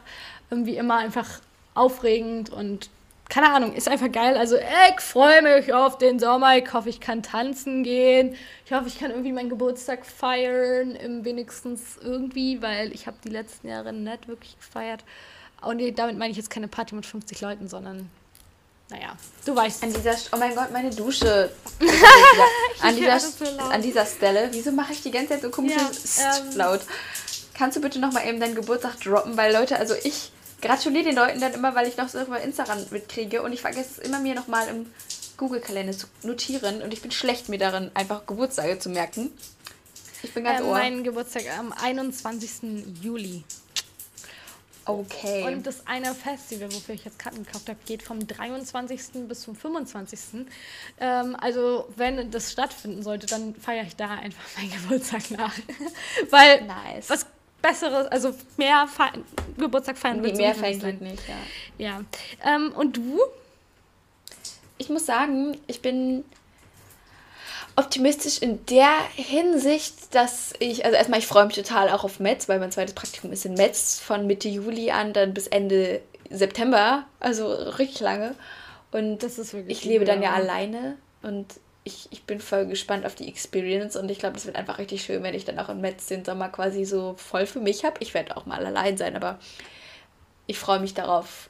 irgendwie immer einfach aufregend und keine Ahnung, ist einfach geil. Also ich freue mich auf den Sommer. Ich hoffe, ich kann tanzen gehen. Ich hoffe, ich kann irgendwie meinen Geburtstag feiern, im wenigstens irgendwie, weil ich habe die letzten Jahre nicht wirklich gefeiert. Und damit meine ich jetzt keine Party mit 50 Leuten, sondern naja, du weißt. An dieser, oh mein Gott, meine Dusche. [laughs] an, dieser, an dieser Stelle. Wieso mache ich die ganze Zeit so komisch ja, ähm, laut? Kannst du bitte nochmal eben deinen Geburtstag droppen? Weil Leute, also ich gratuliere den Leuten dann immer, weil ich noch so über Instagram mitkriege und ich vergesse es immer mir nochmal im Google-Kalender zu notieren und ich bin schlecht mir darin, einfach Geburtstage zu merken. Ich bin ganz ähm, ohr. Mein Geburtstag am 21. Juli. Okay. Und das eine Festival, wofür ich jetzt Karten gekauft habe, geht vom 23. bis zum 25. Ähm, also wenn das stattfinden sollte, dann feiere ich da einfach meinen [laughs] Geburtstag nach. [laughs] Weil nice. was Besseres, also mehr Fe Geburtstag feiern nee, mehr feiern geht nicht, ja. Ja. Ähm, und du? Ich muss sagen, ich bin optimistisch in der Hinsicht, dass ich, also erstmal, ich freue mich total auch auf Metz, weil mein zweites Praktikum ist in Metz von Mitte Juli an dann bis Ende September, also richtig lange. Und das ist wirklich ich lebe dann ja alleine und ich, ich bin voll gespannt auf die Experience und ich glaube, das wird einfach richtig schön, wenn ich dann auch in Metz den Sommer quasi so voll für mich habe. Ich werde auch mal allein sein, aber ich freue mich darauf,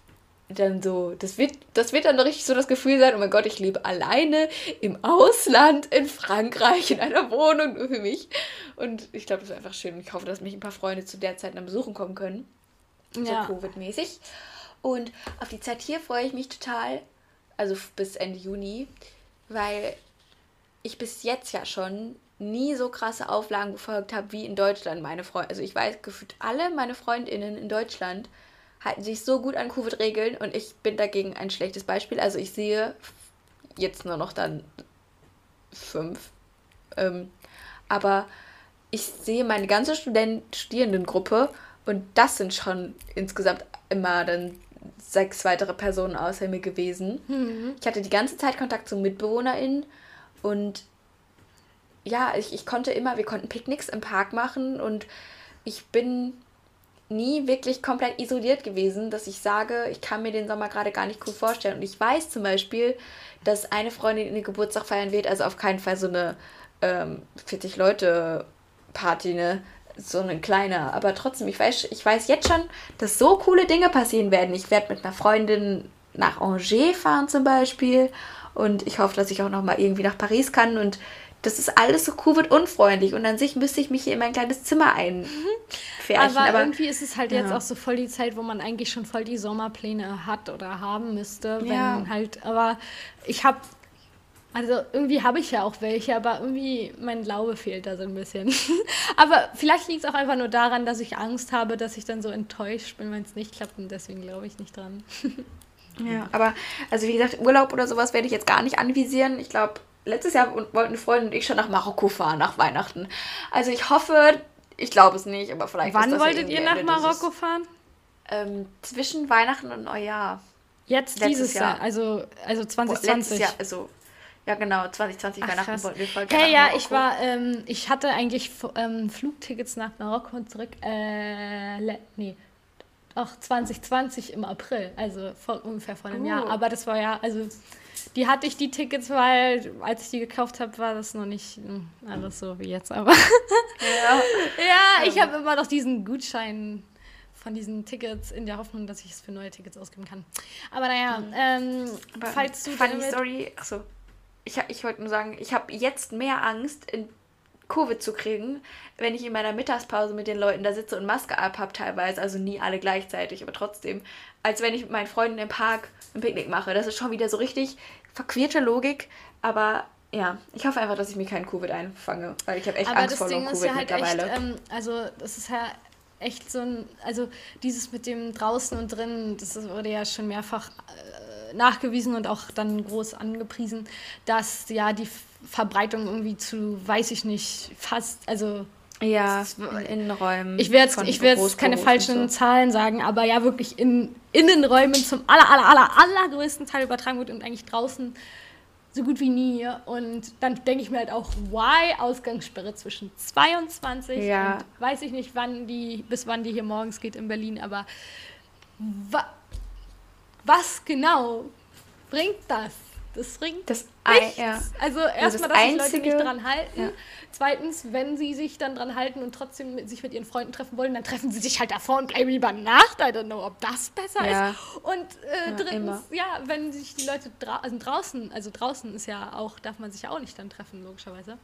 dann so, das wird, das wird dann richtig so das Gefühl sein, oh mein Gott, ich lebe alleine im Ausland, in Frankreich, in einer Wohnung nur für mich. Und ich glaube, das ist einfach schön. Ich hoffe, dass mich ein paar Freunde zu der Zeit dann besuchen kommen können. Ja. So Covid-mäßig. Und auf die Zeit hier freue ich mich total, also bis Ende Juni, weil ich bis jetzt ja schon nie so krasse Auflagen befolgt habe wie in Deutschland meine Freunde. Also ich weiß gefühlt alle meine Freundinnen in Deutschland halten sich so gut an Covid-Regeln und ich bin dagegen ein schlechtes Beispiel. Also ich sehe jetzt nur noch dann fünf. Ähm, aber ich sehe meine ganze Student Studierendengruppe und das sind schon insgesamt immer dann sechs weitere Personen außer mir gewesen. Mhm. Ich hatte die ganze Zeit Kontakt zu MitbewohnerInnen und ja, ich, ich konnte immer, wir konnten Picknicks im Park machen und ich bin nie wirklich komplett isoliert gewesen, dass ich sage, ich kann mir den Sommer gerade gar nicht cool vorstellen. Und ich weiß zum Beispiel, dass eine Freundin in den Geburtstag feiern wird, also auf keinen Fall so eine ähm, 40-Leute-Party, ne? so ein kleiner. Aber trotzdem, ich weiß, ich weiß jetzt schon, dass so coole Dinge passieren werden. Ich werde mit einer Freundin nach Angers fahren zum Beispiel. Und ich hoffe, dass ich auch noch mal irgendwie nach Paris kann. Und das ist alles so cool wird unfreundlich. Und an sich müsste ich mich hier in mein kleines Zimmer einfärchen. Aber, aber irgendwie ist es halt ja. jetzt auch so voll die Zeit, wo man eigentlich schon voll die Sommerpläne hat oder haben müsste. Wenn ja. halt, aber ich habe also irgendwie habe ich ja auch welche, aber irgendwie mein Glaube fehlt da so ein bisschen. [laughs] aber vielleicht liegt es auch einfach nur daran, dass ich Angst habe, dass ich dann so enttäuscht bin, wenn es nicht klappt und deswegen glaube ich nicht dran. [laughs] ja, aber also wie gesagt, Urlaub oder sowas werde ich jetzt gar nicht anvisieren. Ich glaube, letztes Jahr wollten eine Freundin und ich schon nach Marokko fahren, nach Weihnachten. Also ich hoffe, ich glaube es nicht, aber vielleicht Wann wolltet ihr nach Marokko dieses, fahren? Ähm, zwischen Weihnachten und Neujahr. Jetzt letztes dieses Jahr, Jahr also, also 2020. Letztes Jahr, also ja, genau, 2020 Ach, Weihnachten wollten wir voll gerne Hey, ja, ich war, ähm, ich hatte eigentlich ähm, Flugtickets nach Marokko und zurück, äh, nee, auch 2020 im April, also vor, ungefähr vor einem uh. Jahr. Aber das war ja, also die hatte ich die Tickets, weil als ich die gekauft habe, war das noch nicht hm, alles so wie jetzt. Aber ja, [laughs] ja ich habe immer noch diesen Gutschein von diesen Tickets in der Hoffnung, dass ich es für neue Tickets ausgeben kann. Aber naja, mhm. ähm, Aber falls du funny Story, achso, ich, ich wollte nur sagen, ich habe jetzt mehr Angst, in Covid zu kriegen, wenn ich in meiner Mittagspause mit den Leuten da sitze und Maske ab habe teilweise, also nie alle gleichzeitig, aber trotzdem, als wenn ich mit meinen Freunden im Park ein Picknick mache. Das ist schon wieder so richtig verquirlte Logik, aber ja, ich hoffe einfach, dass ich mir keinen Covid einfange, weil ich habe echt aber Angst vor Covid ist ja halt mittlerweile. Echt, ähm, also das ist ja echt so ein, also dieses mit dem draußen und drin, das wurde ja schon mehrfach äh, nachgewiesen und auch dann groß angepriesen, dass ja die Verbreitung irgendwie zu, weiß ich nicht, fast, also ja, in Innenräumen. Ich werde jetzt, ich jetzt keine falschen so. Zahlen sagen, aber ja wirklich in Innenräumen zum aller, aller, aller, allergrößten Teil übertragen wird und eigentlich draußen so gut wie nie. Und dann denke ich mir halt auch, why Ausgangssperre zwischen 22 ja. und weiß ich nicht, wann die, bis wann die hier morgens geht in Berlin, aber wa was genau bringt das? Das bringt das nichts. Ja. Also erstmal, dass sich Leute nicht dran halten. Ja. Zweitens, wenn sie sich dann dran halten und trotzdem mit, sich mit ihren Freunden treffen wollen, dann treffen sie sich halt davor und bleiben über Nacht. I don't know, ob das besser ja. ist. Und äh, ja, drittens, immer. ja, wenn sich die Leute dra also draußen, also draußen ist ja auch, darf man sich ja auch nicht dann treffen, logischerweise.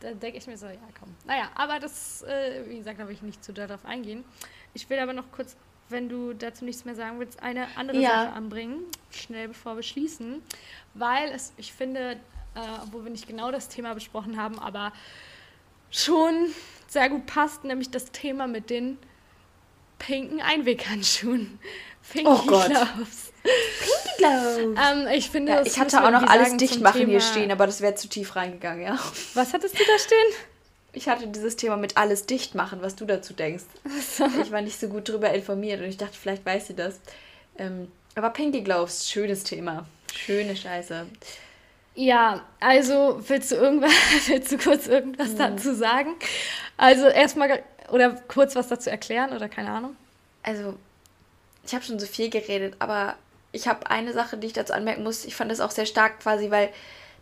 Da denke ich mir so, ja komm. Naja, aber das, äh, wie gesagt, da will ich nicht zu darauf eingehen. Ich will aber noch kurz wenn du dazu nichts mehr sagen willst, eine andere ja. Sache anbringen, schnell bevor wir schließen, weil es, ich finde, äh, obwohl wir nicht genau das Thema besprochen haben, aber schon sehr gut passt, nämlich das Thema mit den pinken Einweghandschuhen. [laughs] Pinky oh Gott. Gloves. Pinky Gloves. Ähm, ich finde, ja, ich hatte auch noch alles dicht machen hier stehen, aber das wäre zu tief reingegangen, ja. Was hattest du da stehen? Ich hatte dieses Thema mit alles dicht machen, was du dazu denkst. So. Ich war nicht so gut darüber informiert und ich dachte, vielleicht weiß sie das. Ähm, aber Pinky Gloves, schönes Thema. Schöne Scheiße. Ja, also willst du irgendwas, [laughs] willst du kurz irgendwas hm. dazu sagen? Also erstmal oder kurz was dazu erklären oder keine Ahnung? Also, ich habe schon so viel geredet, aber ich habe eine Sache, die ich dazu anmerken muss. Ich fand das auch sehr stark quasi, weil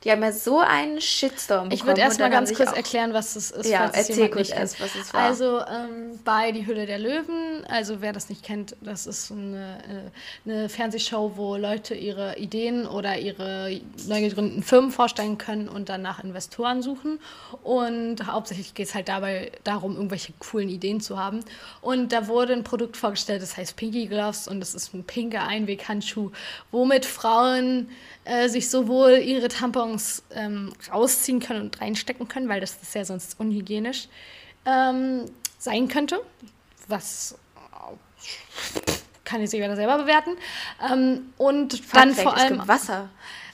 die haben ja so einen Shitstorm bekommen. Ich würde erstmal ganz kurz erklären, was das ist. Ja, erzähl kurz erst, was es war. Also ähm, bei Die Hülle der Löwen, also wer das nicht kennt, das ist eine, äh, eine Fernsehshow, wo Leute ihre Ideen oder ihre neu gegründeten Firmen vorstellen können und danach Investoren suchen. Und hauptsächlich geht es halt dabei darum, irgendwelche coolen Ideen zu haben. Und da wurde ein Produkt vorgestellt, das heißt Pinky Gloves und das ist ein pinker Einweghandschuh, womit Frauen äh, sich sowohl ihre Tampons ähm, rausziehen können und reinstecken können, weil das ist ja sonst unhygienisch ähm, sein könnte. Was kann ich jeder selber bewerten. Ähm, und dann vor allem Wasser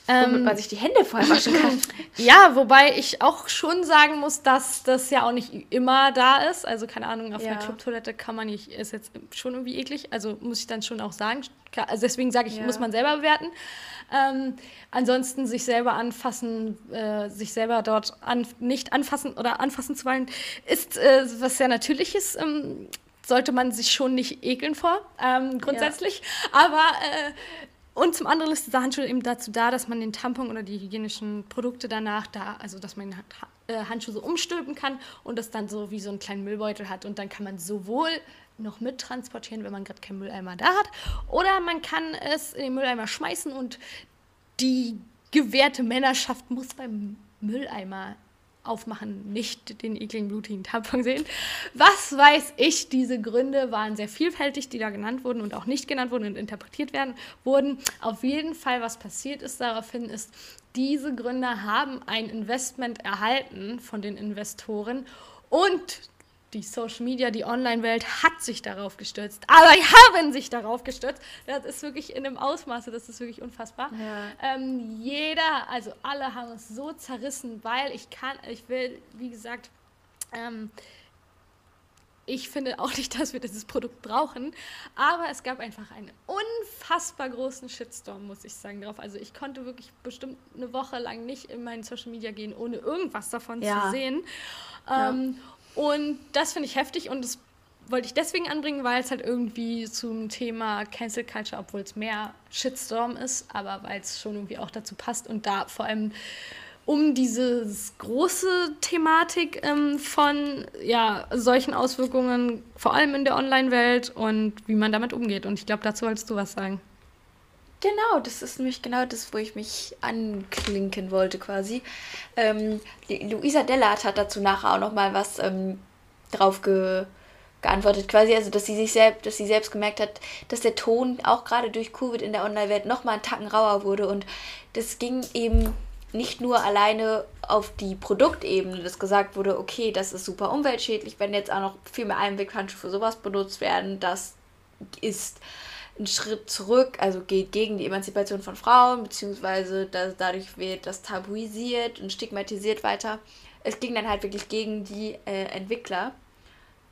womit ähm, man sich die Hände voll waschen kann. [laughs] ja, wobei ich auch schon sagen muss, dass das ja auch nicht immer da ist. Also keine Ahnung, auf ja. einer Clubtoilette kann man nicht, ist jetzt schon irgendwie eklig. Also muss ich dann schon auch sagen. Also deswegen sage ich, ja. muss man selber bewerten. Ähm, ansonsten sich selber anfassen, äh, sich selber dort an, nicht anfassen oder anfassen zu wollen, ist äh, was sehr Natürliches. Ähm, sollte man sich schon nicht ekeln vor, ähm, grundsätzlich. Ja. Aber äh, und zum anderen ist dieser Handschuh eben dazu da, dass man den Tampon oder die hygienischen Produkte danach da, also dass man ihn äh, Handschuh so umstülpen kann und das dann so wie so einen kleinen Müllbeutel hat. Und dann kann man sowohl noch mittransportieren, wenn man gerade keinen Mülleimer da hat, oder man kann es in den Mülleimer schmeißen und die gewährte Männerschaft muss beim Mülleimer aufmachen, nicht den ekligen blutigen Tampon sehen. Was weiß ich, diese Gründe waren sehr vielfältig, die da genannt wurden und auch nicht genannt wurden und interpretiert werden wurden. Auf jeden Fall, was passiert ist daraufhin, ist, diese Gründer haben ein Investment erhalten von den Investoren und die Social Media, die Online-Welt hat sich darauf gestürzt. Aber haben sich darauf gestürzt. Das ist wirklich in einem Ausmaße, das ist wirklich unfassbar. Ja. Ähm, jeder, also alle haben es so zerrissen, weil ich kann, ich will, wie gesagt, ähm, ich finde auch nicht, dass wir dieses Produkt brauchen, aber es gab einfach einen unfassbar großen Shitstorm, muss ich sagen, drauf. Also ich konnte wirklich bestimmt eine Woche lang nicht in meinen Social Media gehen, ohne irgendwas davon ja. zu sehen. Ähm, ja. Und das finde ich heftig und das wollte ich deswegen anbringen, weil es halt irgendwie zum Thema Cancel Culture, obwohl es mehr Shitstorm ist, aber weil es schon irgendwie auch dazu passt und da vor allem um diese große Thematik ähm, von ja, solchen Auswirkungen, vor allem in der Online-Welt und wie man damit umgeht. Und ich glaube, dazu wolltest du was sagen. Genau, das ist nämlich genau das, wo ich mich anklinken wollte quasi. Ähm, Luisa Dellert hat dazu nachher auch noch mal was ähm, drauf ge geantwortet, quasi, also dass sie sich selbst, dass sie selbst gemerkt hat, dass der Ton auch gerade durch Covid in der Online-Welt noch mal einen Tacken rauer wurde und das ging eben nicht nur alleine auf die Produktebene, dass gesagt wurde, okay, das ist super umweltschädlich, wenn jetzt auch noch viel mehr Einweghandschuhe für sowas benutzt werden, das ist einen Schritt zurück, also geht gegen die Emanzipation von Frauen, beziehungsweise das, dadurch wird das tabuisiert und stigmatisiert weiter. Es ging dann halt wirklich gegen die äh, Entwickler.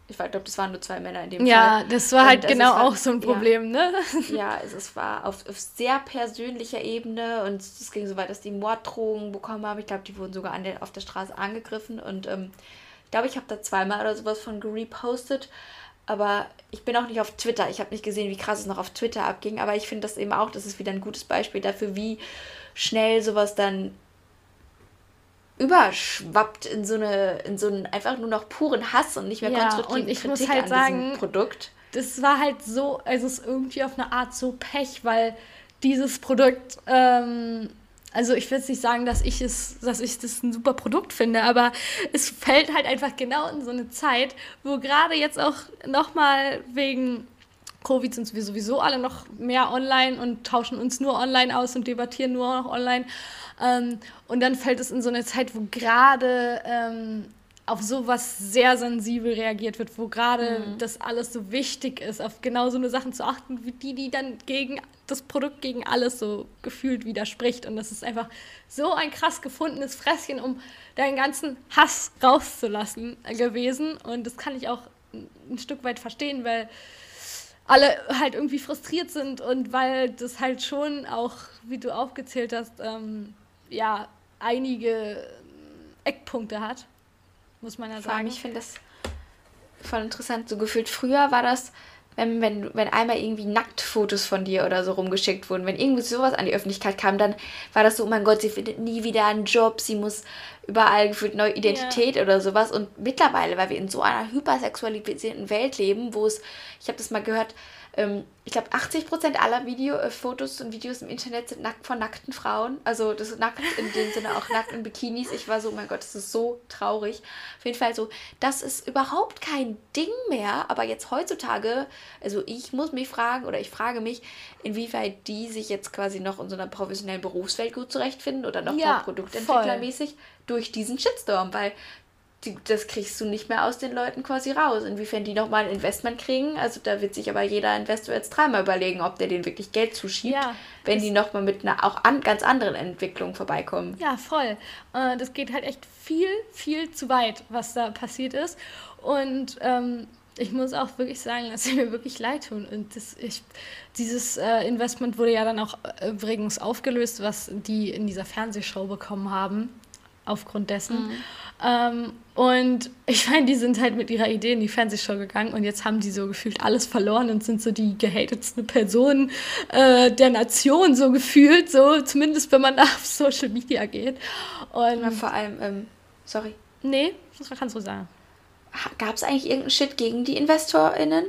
Ich glaube, das waren nur zwei Männer in dem ja, Fall. Ja, das war halt und, genau war, auch so ein Problem, [laughs] ja, ne? Ja, also es war auf, auf, sehr persönlicher Ebene und es ging so weit, dass die Morddrohungen bekommen haben. Ich glaube, die wurden sogar der, auf der Straße angegriffen und ähm, ich glaube, ich habe da zweimal oder sowas von gerepostet. Aber ich bin auch nicht auf Twitter. Ich habe nicht gesehen, wie krass es noch auf Twitter abging. Aber ich finde das eben auch, das ist wieder ein gutes Beispiel dafür, wie schnell sowas dann überschwappt in so eine, in so einen einfach nur noch puren Hass und nicht mehr ja, konstruktiven und ich Kritik muss halt sagen, Produkt. Das war halt so, also es ist irgendwie auf eine Art so Pech, weil dieses Produkt ähm, also ich will jetzt nicht sagen, dass ich es, dass ich das ein super Produkt finde, aber es fällt halt einfach genau in so eine Zeit, wo gerade jetzt auch nochmal wegen Covid sind wir sowieso alle noch mehr online und tauschen uns nur online aus und debattieren nur noch online. Ähm, und dann fällt es in so eine Zeit, wo gerade ähm, auf sowas sehr sensibel reagiert wird, wo gerade mhm. das alles so wichtig ist, auf genau so eine Sachen zu achten, wie die, die dann gegen das Produkt gegen alles so gefühlt widerspricht. Und das ist einfach so ein krass gefundenes Fresschen, um deinen ganzen Hass rauszulassen äh, gewesen. Und das kann ich auch ein Stück weit verstehen, weil alle halt irgendwie frustriert sind und weil das halt schon auch, wie du aufgezählt hast, ähm, ja, einige Eckpunkte hat muss man ja sagen. Allem, ich finde das voll interessant. So gefühlt früher war das, wenn, wenn, wenn einmal irgendwie Nacktfotos von dir oder so rumgeschickt wurden, wenn irgendwie sowas an die Öffentlichkeit kam, dann war das so, oh mein Gott, sie findet nie wieder einen Job, sie muss überall gefühlt neue Identität ja. oder sowas. Und mittlerweile, weil wir in so einer hypersexualisierten Welt leben, wo es, ich habe das mal gehört, ähm, ich glaube, 80% aller Video, äh, Fotos und Videos im Internet sind nackt von nackten Frauen. Also das ist nackt in dem Sinne auch nackt in Bikinis. Ich war so, oh mein Gott, das ist so traurig. Auf jeden Fall so, das ist überhaupt kein Ding mehr. Aber jetzt heutzutage, also ich muss mich fragen oder ich frage mich, inwieweit die sich jetzt quasi noch in so einer professionellen Berufswelt gut zurechtfinden oder noch ja, produktentwicklermäßig durch diesen Shitstorm. Weil die, das kriegst du nicht mehr aus den Leuten quasi raus. Inwiefern die nochmal ein Investment kriegen, also da wird sich aber jeder Investor jetzt dreimal überlegen, ob der denen wirklich Geld zuschiebt, ja, wenn die nochmal mit einer auch an, ganz anderen Entwicklung vorbeikommen. Ja, voll. Äh, das geht halt echt viel, viel zu weit, was da passiert ist. Und ähm, ich muss auch wirklich sagen, dass sie [laughs] mir wirklich leid tun. Und das, ich, dieses äh, Investment wurde ja dann auch äh, übrigens aufgelöst, was die in dieser Fernsehshow bekommen haben aufgrund dessen. Mhm. Ähm, und ich meine, die sind halt mit ihrer Idee in die Fernsehshow gegangen und jetzt haben die so gefühlt alles verloren und sind so die gehatetsten Personen äh, der Nation so gefühlt, so zumindest wenn man [laughs] auf Social Media geht. Und ja, vor allem, ähm, sorry, Nee, das kannst du sagen. Gab es eigentlich irgendeinen Shit gegen die InvestorInnen?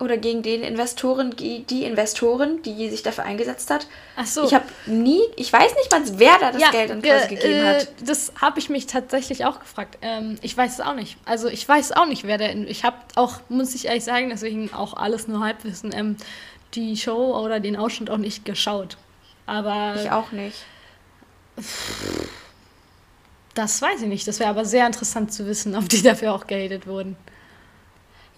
Oder gegen den Investoren, die, Investoren, die sich dafür eingesetzt hat? Ach so. Ich habe nie, ich weiß nicht mal, wer da das ja, Geld an quasi gegeben äh, hat. Das habe ich mich tatsächlich auch gefragt. Ähm, ich weiß es auch nicht. Also ich weiß auch nicht, wer der, ich habe auch, muss ich ehrlich sagen, deswegen auch alles nur Halbwissen, ähm, die Show oder den Ausschnitt auch nicht geschaut. Aber. Ich auch nicht. Das weiß ich nicht. Das wäre aber sehr interessant zu wissen, [laughs] ob die dafür auch gehatet wurden.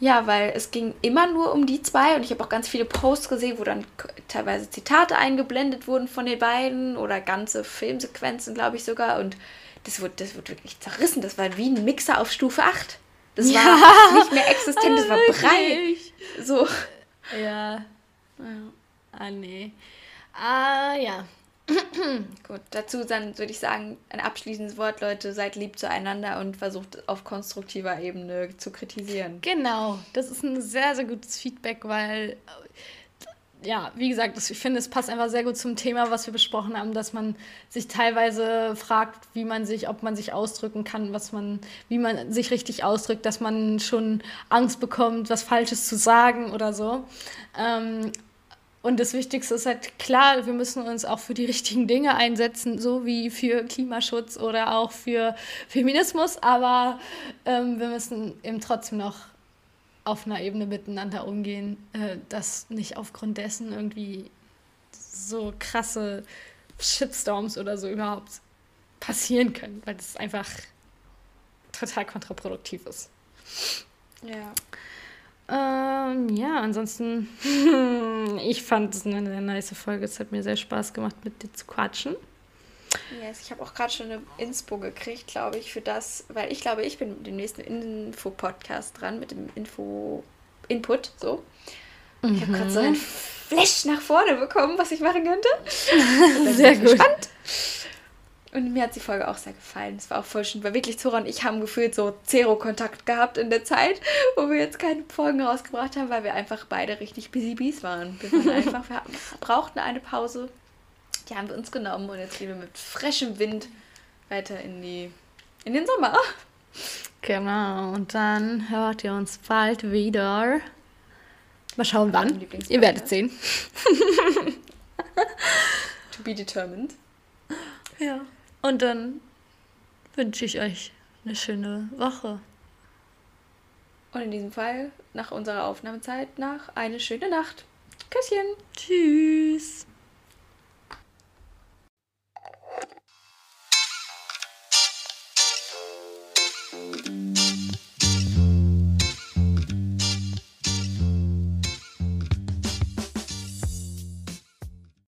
Ja, weil es ging immer nur um die zwei und ich habe auch ganz viele Posts gesehen, wo dann teilweise Zitate eingeblendet wurden von den beiden oder ganze Filmsequenzen, glaube ich sogar. Und das wurde, das wurde wirklich zerrissen. Das war wie ein Mixer auf Stufe 8. Das ja. war nicht mehr existent, das war [laughs] brei. So. Ja. ja. Ah, nee. Ah, ja. [clears throat] Gut, dazu dann würde ich sagen, ein abschließendes Wort, Leute, seid lieb zueinander und versucht auf konstruktiver Ebene zu kritisieren. Genau, das ist ein sehr, sehr gutes Feedback, weil, ja, wie gesagt, ich finde, es passt einfach sehr gut zum Thema, was wir besprochen haben, dass man sich teilweise fragt, wie man sich, ob man sich ausdrücken kann, was man, wie man sich richtig ausdrückt, dass man schon Angst bekommt, was Falsches zu sagen oder so. Ähm, und das Wichtigste ist halt klar, wir müssen uns auch für die richtigen Dinge einsetzen, so wie für Klimaschutz oder auch für Feminismus. Aber ähm, wir müssen eben trotzdem noch auf einer Ebene miteinander umgehen, äh, dass nicht aufgrund dessen irgendwie so krasse Shitstorms oder so überhaupt passieren können, weil das einfach total kontraproduktiv ist. Ja. Ähm, ja, ansonsten, [laughs] ich fand es eine sehr nice Folge. Es hat mir sehr Spaß gemacht, mit dir zu quatschen. Yes, ich habe auch gerade schon eine Inspo gekriegt, glaube ich, für das, weil ich glaube, ich bin mit dem nächsten Info-Podcast dran, mit dem Info-Input, so. Mhm. Ich habe gerade so ein Flash nach vorne bekommen, was ich machen könnte. [laughs] sehr gut. Spannend. Und mir hat die Folge auch sehr gefallen. Es war auch voll schön, weil wirklich Zora und ich haben gefühlt so Zero-Kontakt gehabt in der Zeit, wo wir jetzt keine Folgen rausgebracht haben, weil wir einfach beide richtig busy bees waren. Wir waren [laughs] einfach, wir brauchten eine Pause. Die haben wir uns genommen und jetzt gehen wir mit frischem Wind weiter in, die, in den Sommer. Genau, und dann hört ihr uns bald wieder. Mal schauen, wann. Ihr werdet sehen. [laughs] [laughs] to be determined. Ja. Und dann wünsche ich euch eine schöne Woche. Und in diesem Fall, nach unserer Aufnahmezeit, nach eine schöne Nacht. Küsschen. Tschüss.